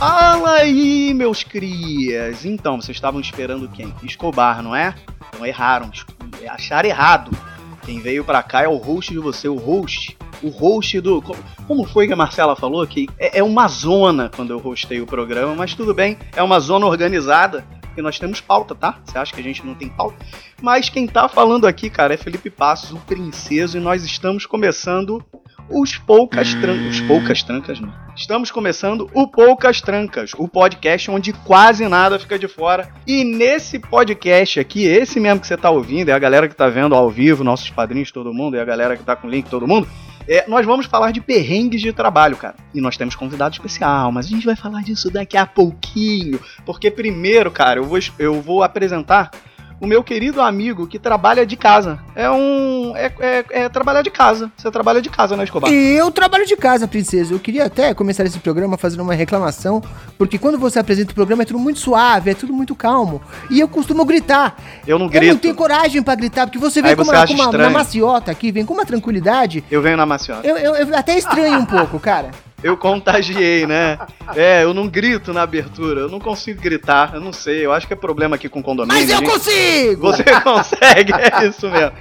Fala aí, meus crias! Então, vocês estavam esperando quem? Escobar, não é? Não erraram, acharam errado. Quem veio pra cá é o host de você, o host. O host do. Como foi que a Marcela falou? Que é, é uma zona quando eu hostei o programa, mas tudo bem, é uma zona organizada. Porque nós temos pauta, tá? Você acha que a gente não tem pauta? Mas quem tá falando aqui, cara, é Felipe Passos, o princeso, e nós estamos começando os Poucas Trancas. Os Poucas Trancas, não. Estamos começando o Poucas Trancas, o podcast onde quase nada fica de fora. E nesse podcast aqui, esse mesmo que você tá ouvindo, é a galera que tá vendo ao vivo, nossos padrinhos, todo mundo, é a galera que tá com o link, todo mundo. É, nós vamos falar de perrengues de trabalho, cara. E nós temos convidado especial, mas a gente vai falar disso daqui a pouquinho. Porque primeiro, cara, eu vou, eu vou apresentar o meu querido amigo que trabalha de casa. É um. É, é, é, trabalhar de casa. Você trabalha de casa, né, Escobar? Eu trabalho de casa, princesa. Eu queria até começar esse programa fazendo uma reclamação, porque quando você apresenta o programa é tudo muito suave, é tudo muito calmo. E eu costumo gritar. Eu não grito. Eu não tenho coragem para gritar, porque você vem Aí com, você uma, com uma, uma maciota aqui, vem com uma tranquilidade. Eu venho na maciota. Eu, eu, eu até estranho um pouco, cara. Eu contagiei, né? É, eu não grito na abertura, eu não consigo gritar, eu não sei, eu acho que é problema aqui com o condomínio. Mas eu gente. consigo! Você consegue, é isso mesmo.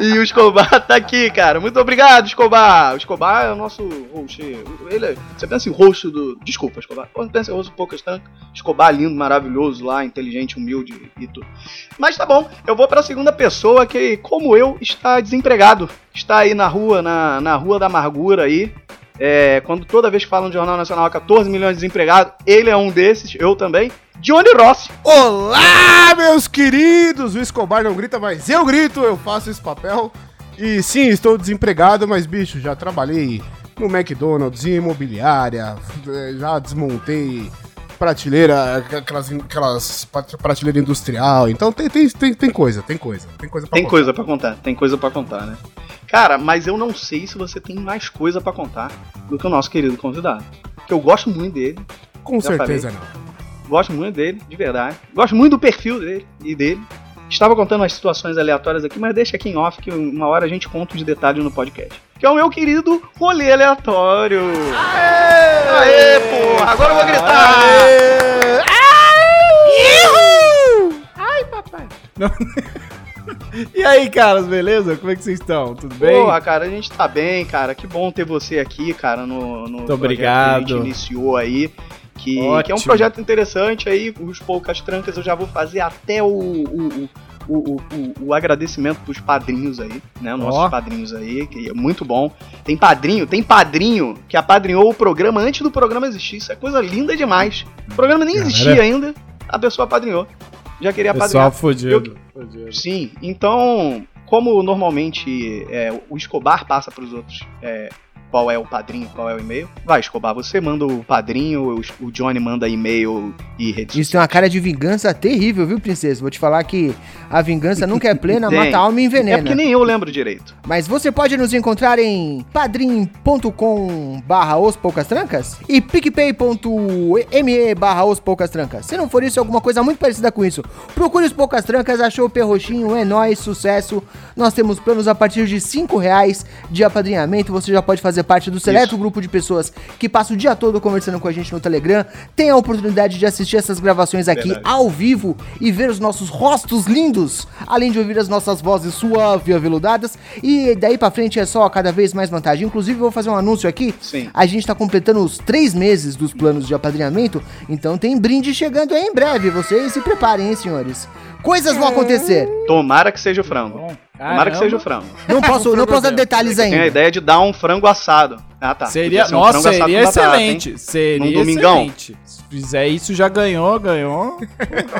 E o Escobar tá aqui, cara. Muito obrigado, Escobar. O Escobar é o nosso host. Ele é, você pensa em rosto do. Desculpa, Escobar. Quando pensa em rosto do Poucas Trancas, Escobar lindo, maravilhoso lá, inteligente, humilde e tudo. Mas tá bom, eu vou pra segunda pessoa que, como eu, está desempregado. Está aí na rua, na, na rua da amargura aí. É, quando toda vez que falam de Jornal Nacional 14 milhões de desempregados, ele é um desses, eu também. Johnny Rossi. Olá, meus queridos! O Escobar não grita, mas eu grito, eu faço esse papel. E sim, estou desempregado, mas bicho, já trabalhei no McDonald's, em imobiliária, eh, já desmontei prateleira, aquelas, aquelas prateleira industrial. Então tem, tem, tem, tem coisa, tem coisa, tem coisa pra Tem contar. coisa pra contar, tem coisa pra contar, né? Cara, mas eu não sei se você tem mais coisa pra contar do que o nosso querido convidado. Porque eu gosto muito dele, Com certeza não. gosto muito dele, de verdade. Gosto muito do perfil dele e dele. Estava contando umas situações aleatórias aqui, mas deixa aqui em off que uma hora a gente conta os detalhes no podcast. Que é o meu querido rolê aleatório. Aê! Aê, porra! Agora eu vou gritar! E aí, caras, beleza? Como é que vocês estão? Tudo bem? Porra, cara, a gente tá bem, cara. Que bom ter você aqui, cara, no, no obrigado. que a gente iniciou aí. Que, que é um projeto interessante aí. Os poucas trancas eu já vou fazer até o, o, o, o, o- agradecimento pros padrinhos aí, né? Nossos Ó. padrinhos aí, que é muito bom. Tem padrinho, tem padrinho que apadrinhou o programa antes do programa existir. Isso é coisa linda demais. O programa nem existia ainda, a pessoa apadrinhou. Já queria apadrinhar. Pessoal fudido. fudido. Sim, então, como normalmente é, o Escobar passa para os outros é, qual é o padrinho, qual é o e-mail, vai, Escobar, você manda o padrinho, o, Johnny manda e-mail e rede Isso tem uma cara de vingança terrível, viu, princesa? Vou te falar que a vingança nunca é plena, mata a alma e É envenena. porque nem eu lembro direito. Mas você pode nos encontrar em padrim.com barra os poucas trancas e picpay.me barra os poucas trancas. Se não for isso, é alguma coisa muito parecida com isso. Procure os poucas trancas, achou o perroxinho, é nóis, sucesso. Nós temos planos a partir de 5 reais de apadrinhamento. Você já pode fazer parte do seleto Isso. grupo de pessoas que passa o dia todo conversando com a gente no Telegram. Tem a oportunidade de assistir essas gravações aqui Verdade. ao vivo e ver os nossos rostos lindos, além de ouvir as nossas vozes suave e aveludadas. E daí pra frente é só cada vez mais vantagem. Inclusive, eu vou fazer um anúncio aqui. Sim. A gente tá completando os três meses dos planos de apadrinhamento, então tem brinde chegando aí em breve. Vocês se preparem, hein, senhores. Coisas vão acontecer. Tomara que seja o frango. Tomara que Caramba. seja o frango. Não posso, não posso dar detalhes Tem a ainda. ideia de dar um frango assado. Ah, tá. Seria, um nossa, frango assado seria batata, excelente. hein? seria Num domingão. excelente. Se fizer isso, já ganhou, ganhou.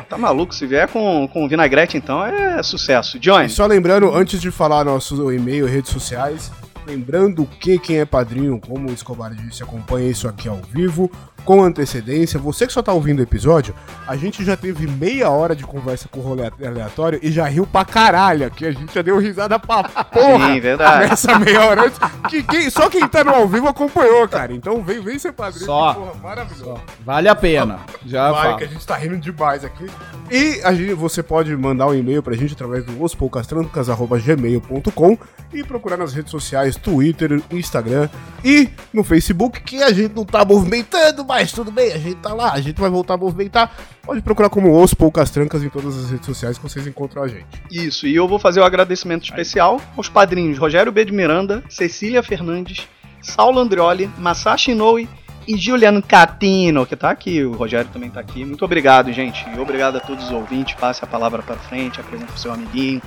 Tá maluco? Se vier com, com vinagrete, então é sucesso. E Johnny, só lembrando, antes de falar nosso e-mail e redes sociais, Lembrando que quem é padrinho, como o Escobar disse, acompanha isso aqui ao vivo, com antecedência. Você que só tá ouvindo o episódio, a gente já teve meia hora de conversa com o rolê aleatório e já riu pra caralho aqui. A gente já deu risada pra porra Sim, verdade. nessa meia hora antes. Que, quem- só quem tá no ao vivo acompanhou, cara. Então vem, vem ser padrinho. Só. porra, maravilhoso. Vale a pena. Já Vale, falo. que a gente tá rindo demais aqui. E a gente, você pode mandar um e-mail pra gente através do ospoucastrancas.gmail.com e procurar nas redes sociais, Twitter, Instagram e no Facebook, que a gente não tá movimentando, mas tudo bem, a gente tá lá, a gente vai voltar a movimentar. Pode procurar como Os Poucas Trancas em todas as redes sociais que vocês encontram a gente. Isso, e eu vou fazer o agradecimento especial aos padrinhos Rogério B. de Miranda, Cecília Fernandes, Saulo Andrioli, Masashi Inoue e Juliano Catino, que tá aqui. O Rogério também tá aqui. Muito obrigado, gente. E obrigado a todos os ouvintes. Passe a palavra para frente, apresenta pro seu amiguinho,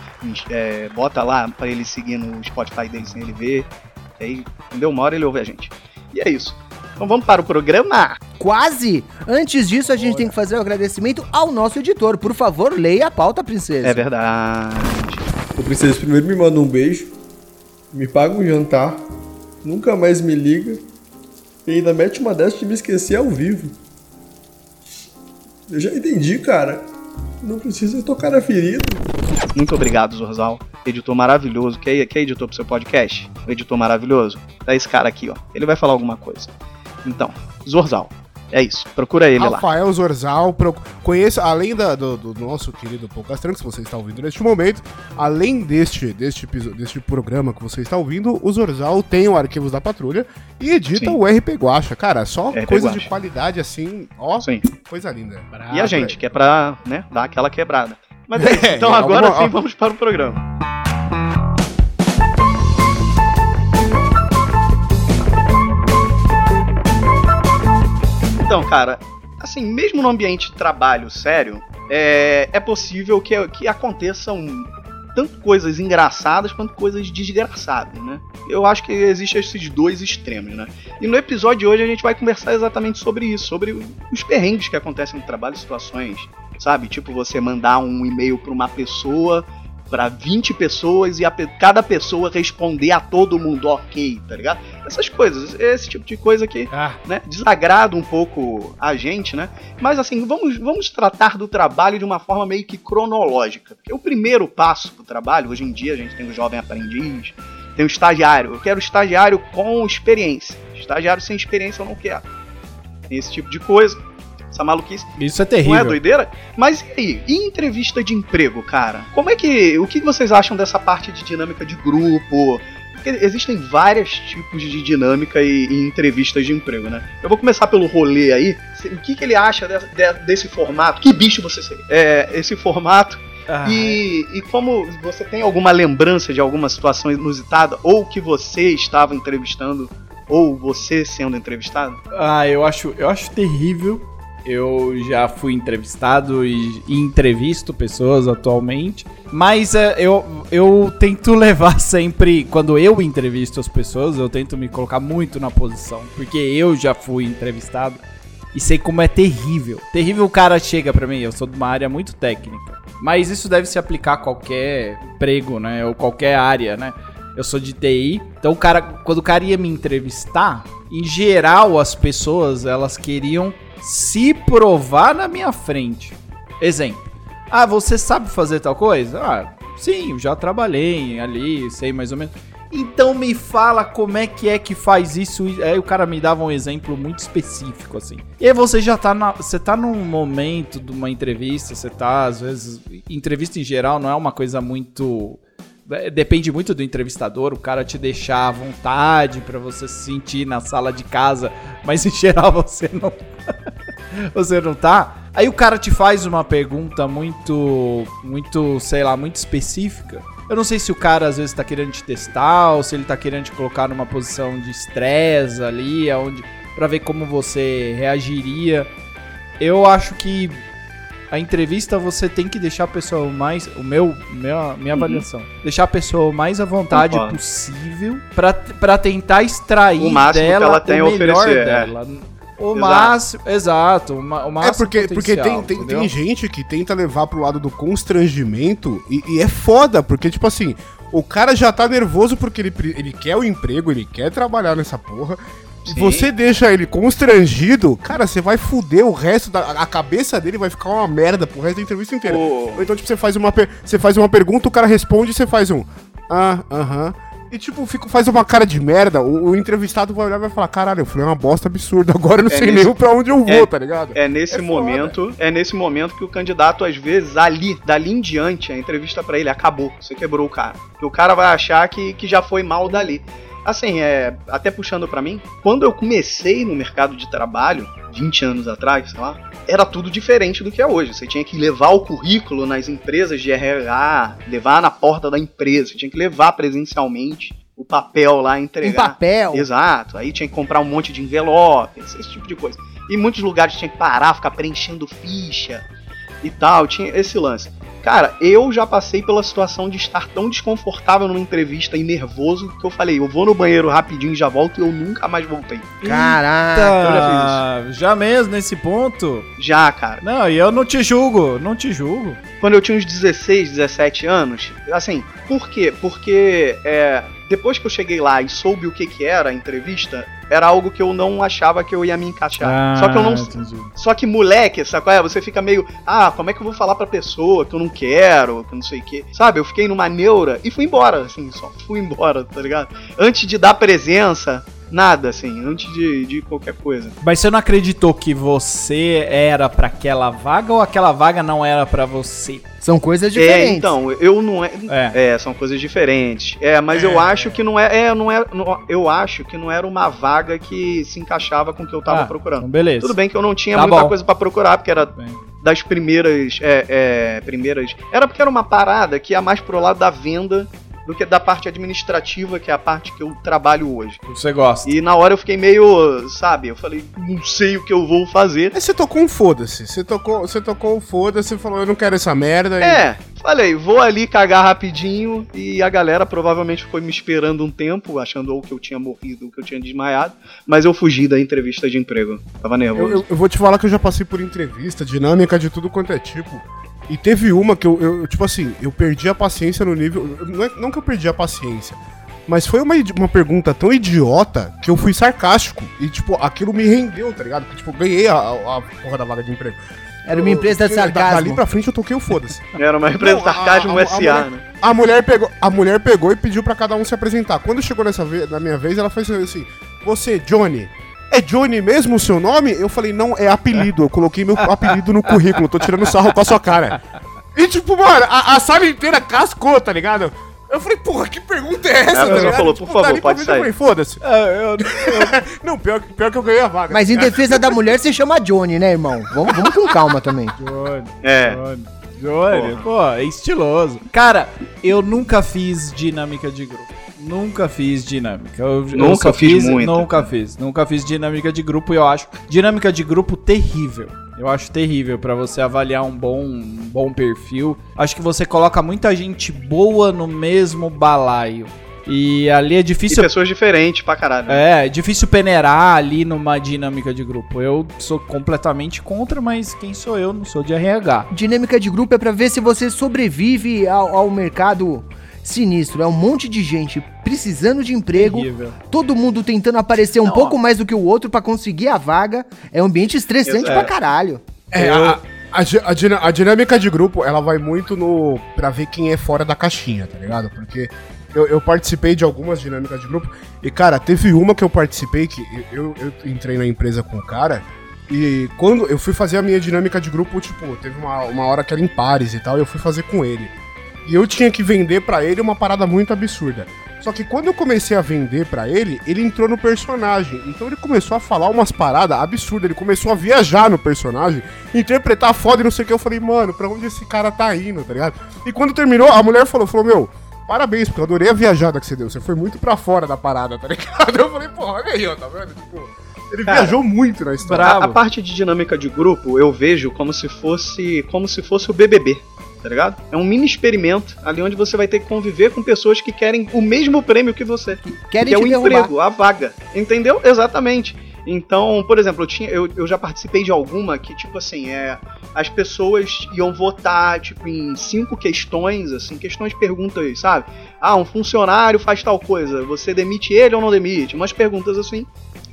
é, bota lá para ele seguir no Spotify dele sem ele ver. E aí, entendeu? Uma hora ele ouve a gente. E é isso. Então vamos para o programa. Quase! Antes disso, a gente tem que fazer o agradecimento ao nosso editor. Por favor, leia a pauta, princesa. É verdade. Ô princesa, primeiro me manda um beijo, me paga um jantar, nunca mais me liga e ainda mete uma dessa de me esquecer ao vivo. Eu já entendi, cara. Não precisa tocar na ferida. Muito obrigado, Zorzal. Editor maravilhoso. Quem, quem editou pro seu podcast? O editor maravilhoso. É esse cara aqui, ó. Ele vai falar alguma coisa. Então, Zorzal. É isso. Procura ele lá. Rafael Zorzal, pro- conheça, além da- do, do nosso querido Poucas Trancas, que você está ouvindo neste momento, além deste, deste, deste programa que você está ouvindo, o Zorzal tem o Arquivos da Patrulha e edita Sim. o RP Guacha. Cara, só RP coisa de Guacha. qualidade assim, ó, Sim. coisa linda. E a gente, que é pra, né, dar aquela quebrada. Mas é isso. Então é, agora alguma- sim vamos para o programa. Então, cara, assim, mesmo no ambiente de trabalho sério, é, é possível que, que aconteçam tanto coisas engraçadas quanto coisas desgraçadas, né? Eu acho que existem esses dois extremos, né? E no episódio de hoje a gente vai conversar exatamente sobre isso, sobre os perrengues que acontecem no trabalho, situações, sabe? Tipo você mandar um e-mail para uma pessoa, para 20 pessoas e a cada pessoa responder a todo mundo ok, tá ligado? Essas coisas, esse tipo de coisa que Ah, né, desagrada um pouco a gente, né? Mas assim, vamos, vamos tratar do trabalho de uma forma meio que cronológica. Porque o primeiro passo pro trabalho, hoje em dia a gente tem o jovem aprendiz, tem o estagiário. Eu quero estagiário com experiência. Estagiário sem experiência eu não quero. Tem esse tipo de coisa. Essa maluquice. isso é Não terrível. é doideira? Mas e aí? E entrevista de emprego, cara? Como é que. O que vocês acham dessa parte de dinâmica de grupo? Porque existem vários tipos de dinâmica e, e entrevistas de emprego, né? Eu vou começar pelo rolê aí. O que, que ele acha de- de- desse formato? Que bicho você seria? É, esse formato. Ah, E, e como você tem alguma lembrança de alguma situação inusitada? Ou que você estava entrevistando? Ou você sendo entrevistado? Ah, eu acho, eu acho terrível. Eu já fui entrevistado e, entrevisto pessoas atualmente. Mas é, eu, eu tento levar sempre. Quando eu entrevisto as pessoas, eu tento me colocar muito na posição. Porque eu já fui entrevistado e sei como é terrível. Terrível o cara chega pra mim, eu sou de uma área muito técnica. Mas isso deve se aplicar a qualquer emprego, né? Ou qualquer área, né? Eu sou de TI. Então o cara, quando o cara ia me entrevistar, em geral as pessoas, elas queriam se provar na minha frente. Exemplo. Ah, você sabe fazer tal coisa? Ah, sim, já trabalhei ali, sei mais ou menos. Então me fala como é que é que faz isso. Aí o cara me dava um exemplo muito específico, assim. E aí você já tá na, Você tá num momento de uma entrevista, você tá, às vezes. Entrevista em geral não é uma coisa muito. É, Depende muito do entrevistador, o cara te deixar à vontade pra você se sentir na sala de casa, mas em geral você não você não tá. Aí o cara te faz uma pergunta muito, muito, sei lá, muito específica. Eu não sei se o cara às vezes tá querendo te testar ou se ele tá querendo te colocar numa posição de estresse ali, aonde para ver como você reagiria. Eu acho que a entrevista você tem que deixar a pessoa o mais, o meu, minha, minha avaliação, deixar a pessoa o mais à vontade Concordo. possível pra para tentar extrair O máximo que dela ela tem a o melhor oferecer, é. dela. O Exato. máximo, exato, o, o máximo É porque, porque tem, tem, tem gente que tenta levar pro lado do constrangimento e, e é foda, porque, tipo assim, O cara já tá nervoso porque ele, ele quer o emprego, ele quer trabalhar nessa porra. Sim. você deixa ele constrangido, cara, você vai fuder o resto da. A cabeça dele vai ficar uma merda pro resto da entrevista inteira. O- Ou então, tipo, você faz uma, você faz uma pergunta, o cara responde e você faz um. Ah, aham. E tipo, fica, faz uma cara de merda, o, o entrevistado vai olhar e vai falar, caralho, eu falei uma bosta absurda, agora eu não É sei nesse- nem pra onde eu vou, é- tá ligado? É nesse É foda. momento, é nesse momento que o candidato às vezes ali, dali em diante, a entrevista pra ele acabou. Você quebrou o cara. Que o cara vai achar que, que já foi mal dali. Assim, é, até puxando pra mim, quando eu comecei no mercado de trabalho, 20 anos atrás, sei lá, era tudo diferente do que é hoje. Você tinha que levar o currículo nas empresas de RH, levar na porta da empresa, você tinha que levar presencialmente o papel lá, entregar. papel. Exato. Aí tinha que comprar um monte de envelope, esse, tipo de coisa. E em muitos lugares tinha que parar, ficar preenchendo ficha e tal. Tinha esse lance. Cara, eu já passei pela situação de estar tão desconfortável numa entrevista e nervoso que eu falei, eu vou no banheiro rapidinho e já volto e eu nunca mais voltei. Caraca. eu já Tá, já mesmo nesse ponto? Já, cara. Não, e eu não te julgo, não te julgo. Quando eu tinha uns 16, 17 anos, assim, por quê? Porque é, depois que eu cheguei lá e soube o que, que era a entrevista, era algo que eu não achava que eu ia me encaixar. Só que eu não, entendi. Só que moleque, sabe qual é? Você fica meio, ah, como é que eu vou falar pra pessoa que eu não quero, que eu não sei o quê. Sabe, eu fiquei numa neura e fui embora, assim, só fui embora, tá ligado? Antes de dar presença, nada, assim, antes de, de qualquer coisa. Mas você não acreditou que você era pra aquela vaga ou aquela vaga não era pra você? São coisas É, diferentes. então, eu não é. É. É, são coisas diferentes. É, mas eu acho que não é, é, não é, não- eu acho que não era uma vaga que se encaixava com o que eu tava Ah, procurando. Então beleza. Tudo bem que eu não tinha Tá muita bom. coisa pra procurar, porque era Bem. das primeiras. É, é, primeiras. Era porque era uma parada que ia mais pro lado da venda do que da parte administrativa, que é a parte que eu trabalho hoje. Você gosta. E na hora eu fiquei meio, sabe, eu falei, não sei o que eu vou fazer. Aí você tocou um foda-se. Você tocou, você tocou um foda-se e falou, eu não quero essa merda. e- É, falei, vou ali cagar rapidinho e a galera provavelmente foi me esperando um tempo, achando ou que eu tinha morrido ou que eu tinha desmaiado, mas eu fugi da entrevista de emprego. Tava nervoso. Eu, eu- eu vou te falar que eu já passei por entrevista, dinâmica de tudo quanto é tipo. E teve uma que eu, eu, tipo assim, eu perdi a paciência no nível. Não, é- não que eu perdi a paciência, mas foi uma, uma pergunta tão idiota que eu fui sarcástico. E, tipo, aquilo me rendeu, tá ligado? Porque, tipo, ganhei a, a, a porra da vaga de emprego. Era uma empresa de Eu- da- Dali sarcasmo. pra frente eu toquei o foda-se. Era uma empresa a- sarcasmo a- a SA, mulher- né? A mulher, pegou, a mulher pegou e pediu pra cada um se apresentar. Quando chegou nessa ve- na minha vez, ela fez assim: Você, Johnny, é Johnny mesmo o seu nome? Eu falei: Não, é apelido. Eu coloquei meu apelido no currículo, tô tirando sarro com a sua cara. E tipo, mano, a, a sala inteira cascou, tá ligado? Eu falei, porra, que pergunta é essa? Ela tá falou, por favor, pode eu sair. falei, foda-se. É, eu- Não, pior, que- pior que eu ganhei a vaga. Mas em defesa da mulher, você chama Johnny, né, irmão? Vamos, vamos com calma também. Johnny, É. Johnny, Johnny, pô, é estiloso. Cara, eu nunca fiz dinâmica de grupo. Nunca fiz dinâmica. Eu, eu Nunca só fiz muito. Nunca fiz. Nunca fiz dinâmica de grupo e eu acho dinâmica de grupo terrível. Eu acho terrível pra você avaliar um bom, um bom perfil. Acho que você coloca muita gente boa no mesmo balaio. E ali é E difícil pessoas diferentes pra caralho. né? é, é difícil peneirar ali numa dinâmica de grupo. Eu sou completamente contra, mas quem sou eu? Não sou de RH. Dinâmica de grupo é pra ver se você sobrevive ao, ao mercado sinistro. É um monte de gente precisando de emprego, Terrível. todo mundo tentando aparecer um Não, pouco ó. mais do que o outro pra conseguir a vaga. É um ambiente estressante É. pra caralho. É, a, a, a a dinâmica de grupo, ela vai muito no. pra ver quem é fora da caixinha, tá ligado? Porque eu, eu participei de algumas dinâmicas de grupo. E, cara, teve uma que eu participei que eu, eu entrei na empresa com o cara. E quando eu fui fazer a minha dinâmica de grupo, tipo, teve uma, uma hora que era em pares e tal, e eu fui fazer com ele. E eu tinha que vender pra ele uma parada muito absurda. Só que quando eu comecei a vender pra ele, ele entrou no personagem. Então ele começou a falar umas paradas absurdas. Ele começou a viajar no personagem, interpretar foda e não sei o que. Eu falei, mano, pra onde esse cara tá indo, tá ligado? E quando terminou, a mulher falou, falou, meu, parabéns, porque eu adorei a viajada que você deu. Você foi muito pra fora da parada, tá ligado? Eu falei, pô, olha aí, ó, tá vendo? Tipo, ele Cara, viajou muito na história. A, a parte de dinâmica de grupo eu vejo como se fosse como se fosse o BBB, tá ligado? É um mini experimento ali onde você vai ter que conviver com pessoas que querem o mesmo prêmio que você, Querem que é o derrubar. emprego, a vaga, entendeu? Exatamente. Então, por exemplo, eu, tinha, eu, eu já participei de alguma que, tipo assim, é, as pessoas iam votar, tipo, em cinco questões, assim, questões perguntas, sabe? Ah, um funcionário faz tal coisa, você demite ele ou não demite? Umas perguntas assim.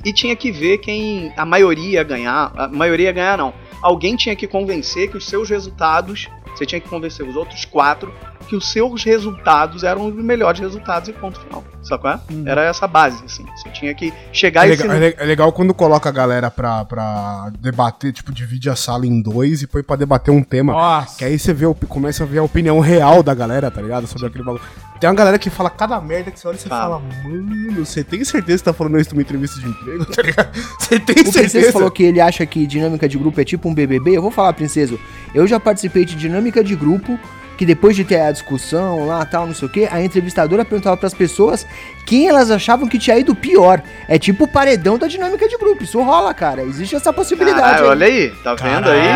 E tinha que ver quem a maioria ia ganhar. A maioria ia ganhar, não. Alguém tinha que convencer que os seus resultados. Você tinha que convencer os outros quatro que os seus resultados eram os melhores resultados e ponto final. Sabe qual é? Era essa base, assim. Você tinha que chegar É esse. legal, é é legal quando coloca a galera pra, pra debater, tipo, divide a sala em dois e põe pra debater um tema. Nossa. Que aí você vê, o- começa a ver a opinião real da galera, tá ligado? Sobre aquele bagulho. Tem uma galera que fala cada merda que você olha e você Fala. fala, mano, você tem certeza que tá falando isso numa entrevista de emprego, tá ligado? Você tem O Princesa certeza? falou que ele acha que dinâmica de grupo é tipo um BBB. Eu vou falar, Princeso. Eu já participei de dinâmica de grupo. Que depois de ter a discussão lá, tal, não sei o que, a entrevistadora perguntava pras pessoas quem elas achavam que tinha ido pior. É tipo o paredão da dinâmica de grupo. Isso rola, cara. Existe essa possibilidade. Caralho, aí. olha aí, tá vendo aí?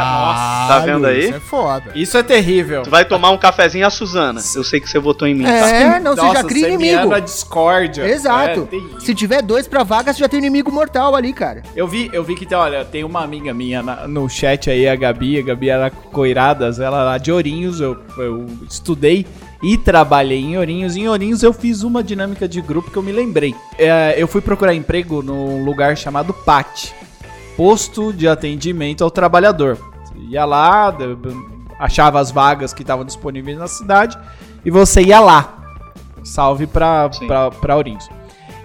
Tá vendo aí? Isso é foda. Isso é terrível. Tu vai tomar um cafezinho a Suzana. Eu sei que você votou em mim, tá? É, não, você já Nossa, cria semeando inimigo. a discórdia. Exato. É. Se tiver dois pra vaga, você já tem um inimigo mortal ali, cara. Eu vi, eu vi que tem, olha, tem uma amiga minha na- no chat aí, a Gabi, a Gabi era Coiradas, ela lá de Ourinhos, eu, eu estudei e trabalhei em Ourinhos. Em Ourinhos eu fiz uma dinâmica de grupo que eu me lembrei. É, eu fui procurar emprego num lugar chamado PAT, Posto de Atendimento ao Trabalhador. Você ia lá, achava as vagas que estavam disponíveis na cidade e você ia lá. Salve pra, Sim. pra, pra Ourinhos.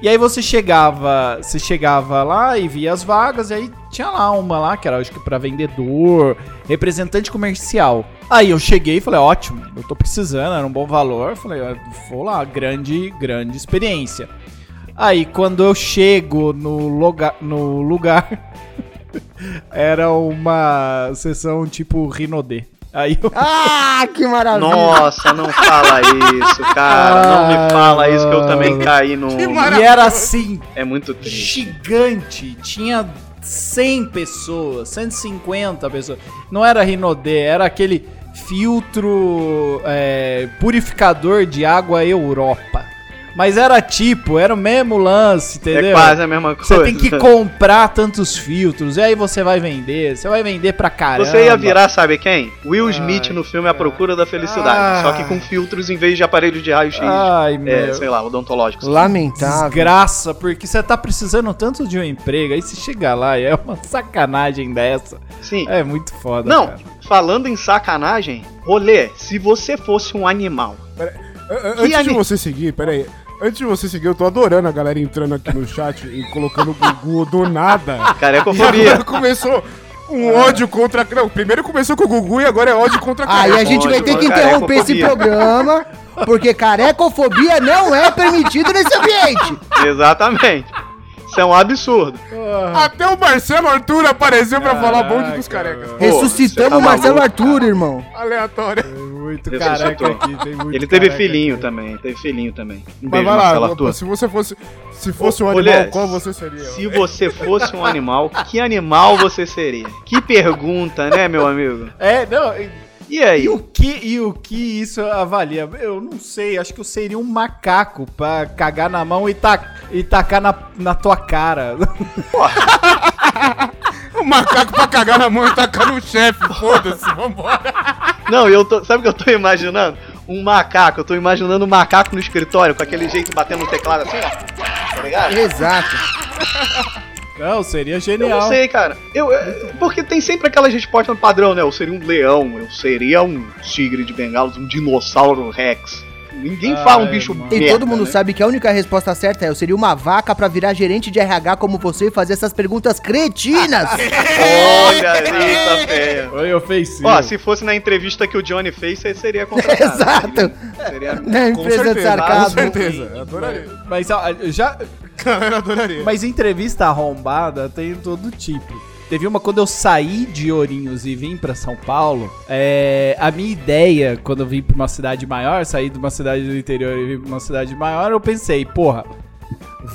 E aí você chegava, você chegava lá e via as vagas, e aí tinha lá uma lá, que era acho que pra vendedor, representante comercial. Aí eu cheguei e falei, ótimo, eu tô precisando, era um bom valor. Falei, "Ah, vou lá, grande, grande experiência. Aí quando eu chego no lugar, no lugar era uma sessão tipo Rinodê. Aí eu Ah, que maravilha. Nossa, não fala isso, cara. Não me fala isso que eu também caí no. e era assim, É muito triste. gigante. Tinha 100 pessoas, 150 pessoas. Não era Rinodê, era aquele filtro é, purificador de água Europa. Mas era tipo, era o mesmo lance, entendeu? É quase a mesma coisa. Você tem que comprar tantos filtros, e aí você vai vender, você vai vender pra caramba. Você ia virar, sabe quem? Will Smith no filme A Procura da Felicidade. Ah. Só que com filtros em vez de aparelho de raio-x. Ai, é, meu. sei lá, odontológico. Lamentável. Desgraça, porque você tá precisando tanto de um emprego, aí você chega lá e é uma sacanagem dessa. Sim. É muito foda, Não, cara. falando em sacanagem, rolê, se você fosse um animal. A- a- Antes de você seguir, pera aí. Antes de você seguir, eu tô adorando a galera entrando aqui no chat e colocando o Gugu do nada. E Carecofobia. agora começou um ódio contra. Não, primeiro começou com o Gugu e agora é ódio contra a Aí a gente vai ter que Carecofobia. interromper esse programa, porque carecofobia não é permitido nesse ambiente. Exatamente. Isso é um absurdo. Até o Marcelo Arthur apareceu pra falar bonde dos carecas. Pô, Ressuscitamos tá o Marcelo maluco, Arthur, irmão. Aleatório. Muito Ressuscitou. careca aqui, tem muito Ele teve filhinho aqui. também, teve filhinho também. Um Mas beijo, vai Marcelo lá, Arthur. se você fosse. Se fosse um Ô, animal, mulher, qual você seria? Se você fosse um animal, que animal você seria? Que pergunta, né, meu amigo? É, não. E- aí? E o que, e o que isso avalia? Eu não sei, acho que eu seria um macaco pra cagar na mão e, ta, e tacar na, na tua cara. Um macaco pra cagar na mão e tacar no chefe. Foda-se, vambora. Não, eu tô. Sabe o que eu tô imaginando? Um macaco, eu tô imaginando um macaco no escritório, com aquele jeito batendo no teclado assim, ó. Tá ligado? Exato. Não, seria Eu genial. não sei, cara. Eu, eu- porque tem sempre aquelas respostas padrão, né? Eu seria um leão, eu seria um tigre de bengalos, um dinossauro rex. Ninguém fala um bicho mano. E todo mundo né? sabe que a única resposta certa é eu seria uma vaca pra virar gerente de RH como você e fazer essas perguntas cretinas. Olha aí, tá feia. Oi, ofensivo. Ó, se fosse na entrevista que o Johnny fez, você seria contratado. Exato. Seria... Na Com empresa de certeza, com sarcasmo. certeza. Eu adoraria. Mas ó, eu adoraria. Mas entrevista arrombada tem todo tipo. Teve uma quando eu saí de Ourinhos e vim pra São Paulo. é, a minha ideia, quando eu vim pra uma cidade maior, saí de uma cidade do interior e vim pra uma cidade maior, eu pensei, porra,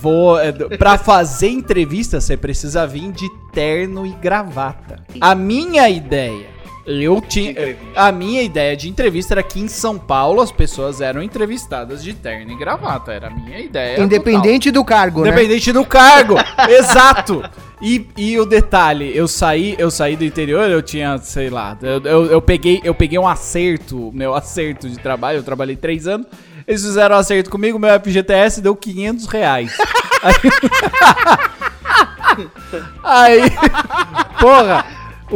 vou. É, pra fazer entrevista, você precisa vir de terno e gravata. A minha ideia. Eu tinha. A minha ideia de entrevista era que em São Paulo as pessoas eram entrevistadas de terno e gravata. Era a minha ideia. total. Independente do cargo, né? Independente do cargo. Exato. E, e o detalhe, eu saí, eu saí do interior, eu tinha, sei lá, eu, eu, eu peguei, eu peguei um acerto, meu acerto de trabalho, eu trabalhei três anos. Eles fizeram um acerto comigo, meu FGTS deu 500 reais. Aí, aí porra,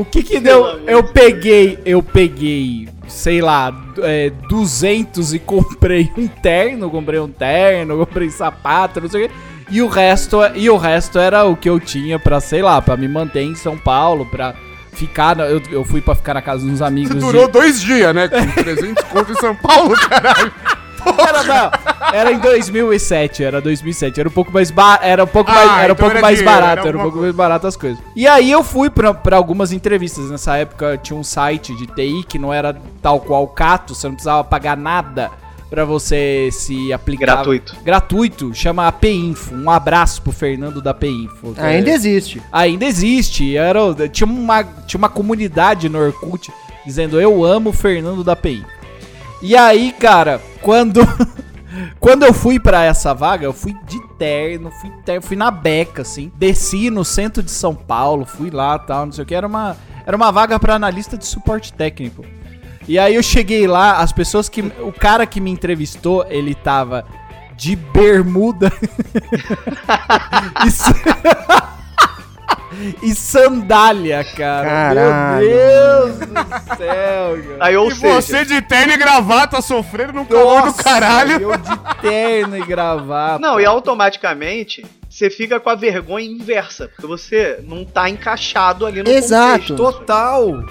o que que deu? Eu peguei, eu peguei, sei lá, é, 200 e comprei um terno, comprei um terno, comprei sapato, não sei o quê. E o resto, e o resto era o que eu tinha pra, sei lá, pra me manter em São Paulo, pra ficar, eu, eu fui pra ficar na casa dos amigos. Você de- durou dois dias, né? Com 300 conto em São Paulo, caralho. Era, não, era em 2007, era 2007, era um pouco mais ba- era um pouco Ah, mais, era um então pouco era mais dinheiro, barato, era era um pouco mais barato as coisas. E aí eu fui pra, pra algumas entrevistas, nessa época tinha um site de TI que não era tal qual o Cato, você não precisava pagar nada pra você se aplicar. Gratuito. Gratuito, chama AP Info. Um abraço pro Fernando da AP Info. que Ainda é- existe. Ainda existe. Era, tinha, uma, tinha uma comunidade no Orkut dizendo eu amo o Fernando da PI. E aí, cara, quando quando eu fui pra essa vaga, eu fui de terno, fui, terno, fui na beca, assim. Desci no centro de São Paulo, fui lá tal, não sei o que. Era uma, era uma vaga pra analista de suporte técnico. E aí eu cheguei lá, as pessoas que. O cara que me entrevistou, ele tava de bermuda. sa- e sandália, cara. Caralho. Meu Deus do céu, cara. Aí, ou E seja, você de terno e gravata sofrendo no calor do caralho. Eu de terno e gravata. Não, e automaticamente você fica com a vergonha inversa, porque você não tá encaixado ali no Exato. contexto. Total.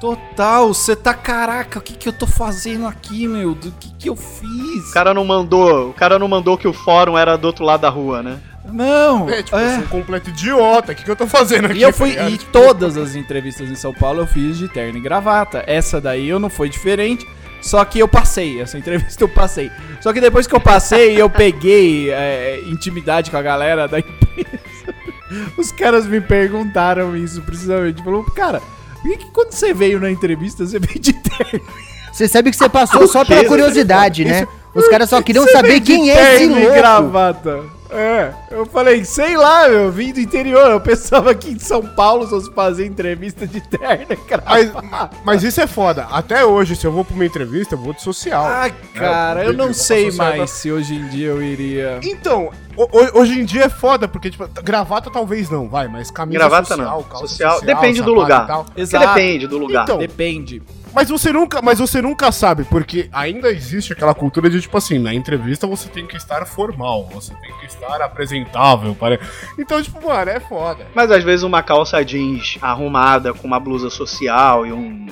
Total. Você tá, caraca, o que que eu tô fazendo aqui, meu? Do que que eu fiz? O cara não mandou, o cara não mandou que o fórum era do outro lado da rua, né? Não. É, tipo, eu é. sou um completo idiota. O que, que eu tô fazendo aqui? E eu fui, tá e todas as entrevistas em São Paulo eu fiz de terno e gravata. Essa daí eu não foi diferente. Só que eu passei, essa entrevista eu passei. Só que depois que eu passei, eu peguei é, intimidade com a galera da empresa. Os caras me perguntaram isso precisamente. Falou, cara, por que, que quando você veio na entrevista, você veio de terno? Você sabe que você passou só pela curiosidade, né? Os caras só queriam saber quem é esse louco. gravata. É, eu falei, sei lá, meu, eu vim do interior. Eu pensava que em São Paulo só se fazia entrevista de terno e gravata. Mas, mas isso é foda. Até hoje, se eu vou pra uma entrevista, eu vou de social. Ai, cara, É, eu não vou sei social, mais se hoje em dia eu iria. Então, ho- ho- hoje em dia é foda, porque, tipo, gravata talvez não, vai, mas camisa Gravata social, não. calça Social, depende do lugar. e. Porque Exato. depende do lugar. Então, Depende. Mas você nunca, mas você nunca sabe, porque ainda existe aquela cultura de tipo assim, na entrevista você tem que estar formal, você tem que estar apresentável, para. Então, tipo, mano, é foda. Mas às vezes uma calça jeans arrumada com uma blusa social e um,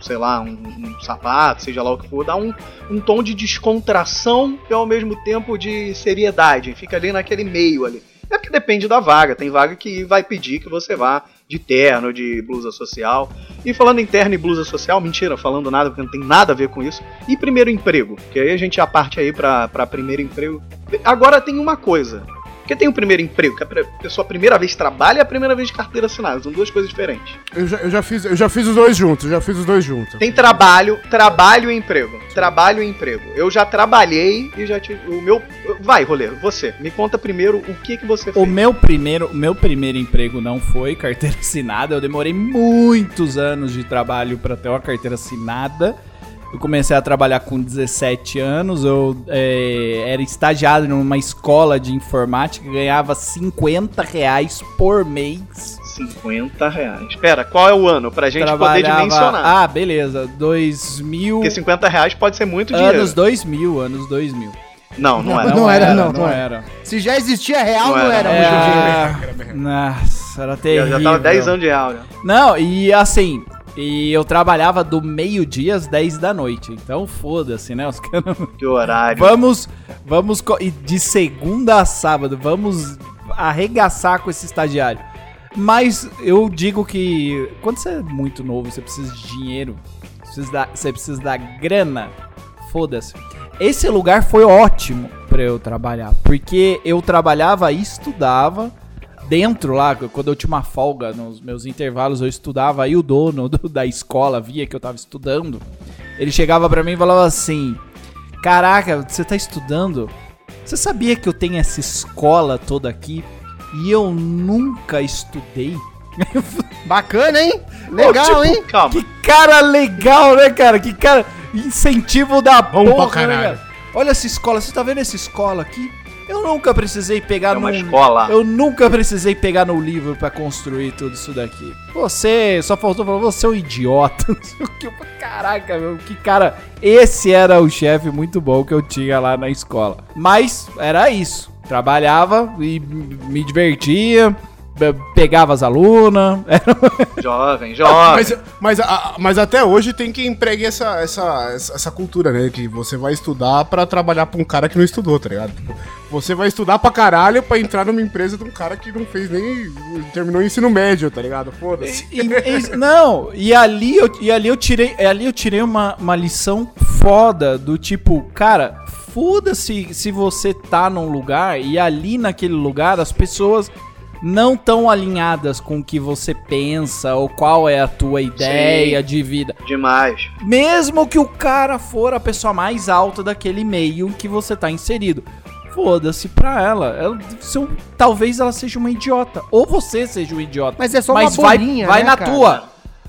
sei lá, um, um sapato, seja lá o que for, dá um, um tom de descontração e ao mesmo tempo de seriedade. Fica ali naquele meio ali. É porque depende da vaga. Tem vaga que vai pedir que você vá de terno, de blusa social. E falando em terno e blusa social, mentira, falando nada, porque não tem nada a ver com isso. E primeiro emprego, que aí a gente já parte aí pra primeiro emprego. Agora tem uma coisa. Porque tem o primeiro emprego, que a pre- pessoa a primeira vez trabalha e a primeira vez de carteira assinada. São duas coisas diferentes. Eu já, eu já fiz, eu já fiz os dois juntos, eu já fiz os dois juntos. Tem trabalho, trabalho e emprego. Trabalho e emprego. Eu já trabalhei e já tive. O meu. Vai, rolê, você. Me conta primeiro o que, que você O fez. meu primeiro, o meu primeiro emprego não foi carteira assinada. Eu demorei muitos anos de trabalho para ter uma carteira assinada. Eu comecei a trabalhar com 17 anos. Eu é, era estagiário numa escola de informática, ganhava 50 reais por mês. 50 reais. Espera, qual é o ano? Pra gente poder dimensionar. Ah, beleza. 2000. Porque 50 reais pode ser muito dinheiro. Anos 2000, anos 2000. Não, não, Não, era. não era, não, não não era. Se já existia real, Não não, era, era. É, nossa, era Eu terrível. já tava 10 anos de real. né? Não, e assim, e eu trabalhava do meio-dia às 10 da noite. Então foda-se, né? Os caras. Que horário. Vamos, vamos. E de segunda a sábado, vamos arregaçar com esse estagiário. Mas eu digo que quando você é muito novo, você precisa de dinheiro, você precisa da, você precisa da grana, foda-se. Esse lugar foi ótimo pra eu trabalhar, porque eu trabalhava e estudava dentro lá, quando eu tinha uma folga nos meus intervalos, eu estudava, aí o dono do- da escola via que eu tava estudando. Ele chegava pra mim e falava assim: Caraca, você tá estudando? Você sabia que eu tenho essa escola toda aqui E eu nunca estudei. Bacana, hein? Legal, Pô, tipo, hein? Calma. Que cara legal, né, cara? Que cara. Incentivo da Bom pra porra, né, caralho. cara? Olha essa escola, você tá vendo essa escola aqui? Eu nunca precisei pegar É uma no. escola. Eu nunca precisei pegar no livro pra construir tudo isso daqui. Você só faltou falar, você é um idiota. Caraca, meu, que cara. Esse era o chefe muito bom que eu tinha lá na escola. Mas era isso. Trabalhava e me divertia, pegava as alunas. Jovem, jovem. Mas, mas, a- mas até hoje tem que empregue essa, essa, essa cultura, né? Que você vai estudar pra trabalhar pra um cara que não estudou, tá ligado? Tipo, você vai estudar pra caralho pra entrar numa empresa de um cara que não fez nem. terminou o ensino médio, tá ligado? Foda-se. Não, e ali eu, e ali eu tirei, e ali eu tirei uma, uma lição foda do tipo, cara, foda-se se você tá num lugar e ali naquele lugar as pessoas não estão alinhadas com o que você pensa ou qual é a tua ideia de vida. Demais. Mesmo que o cara for a pessoa mais alta daquele meio que você tá inserido. Foda-se pra ela. ela se eu- talvez ela seja uma idiota. Ou você seja um idiota. Mas é só Mas uma vai, bolinha, vai né, na cara? tua.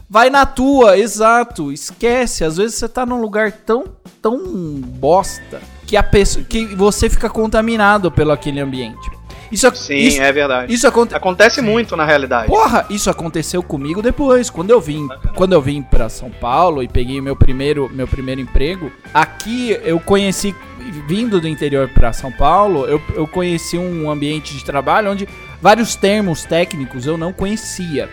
Vai na tua, exato. Esquece. Às vezes você tá num lugar tão, tão bosta que a pessoa que você fica contaminado pelo aquele ambiente. Isso, Sim, isso, é verdade. isso acontece. Acontece muito na realidade. Porra, isso aconteceu comigo depois, quando eu vim, quando eu vim para São Paulo e peguei meu primeiro, meu primeiro emprego. Aqui eu conheci, vindo do interior para São Paulo, eu, eu conheci um ambiente de trabalho onde vários termos técnicos eu não conhecia.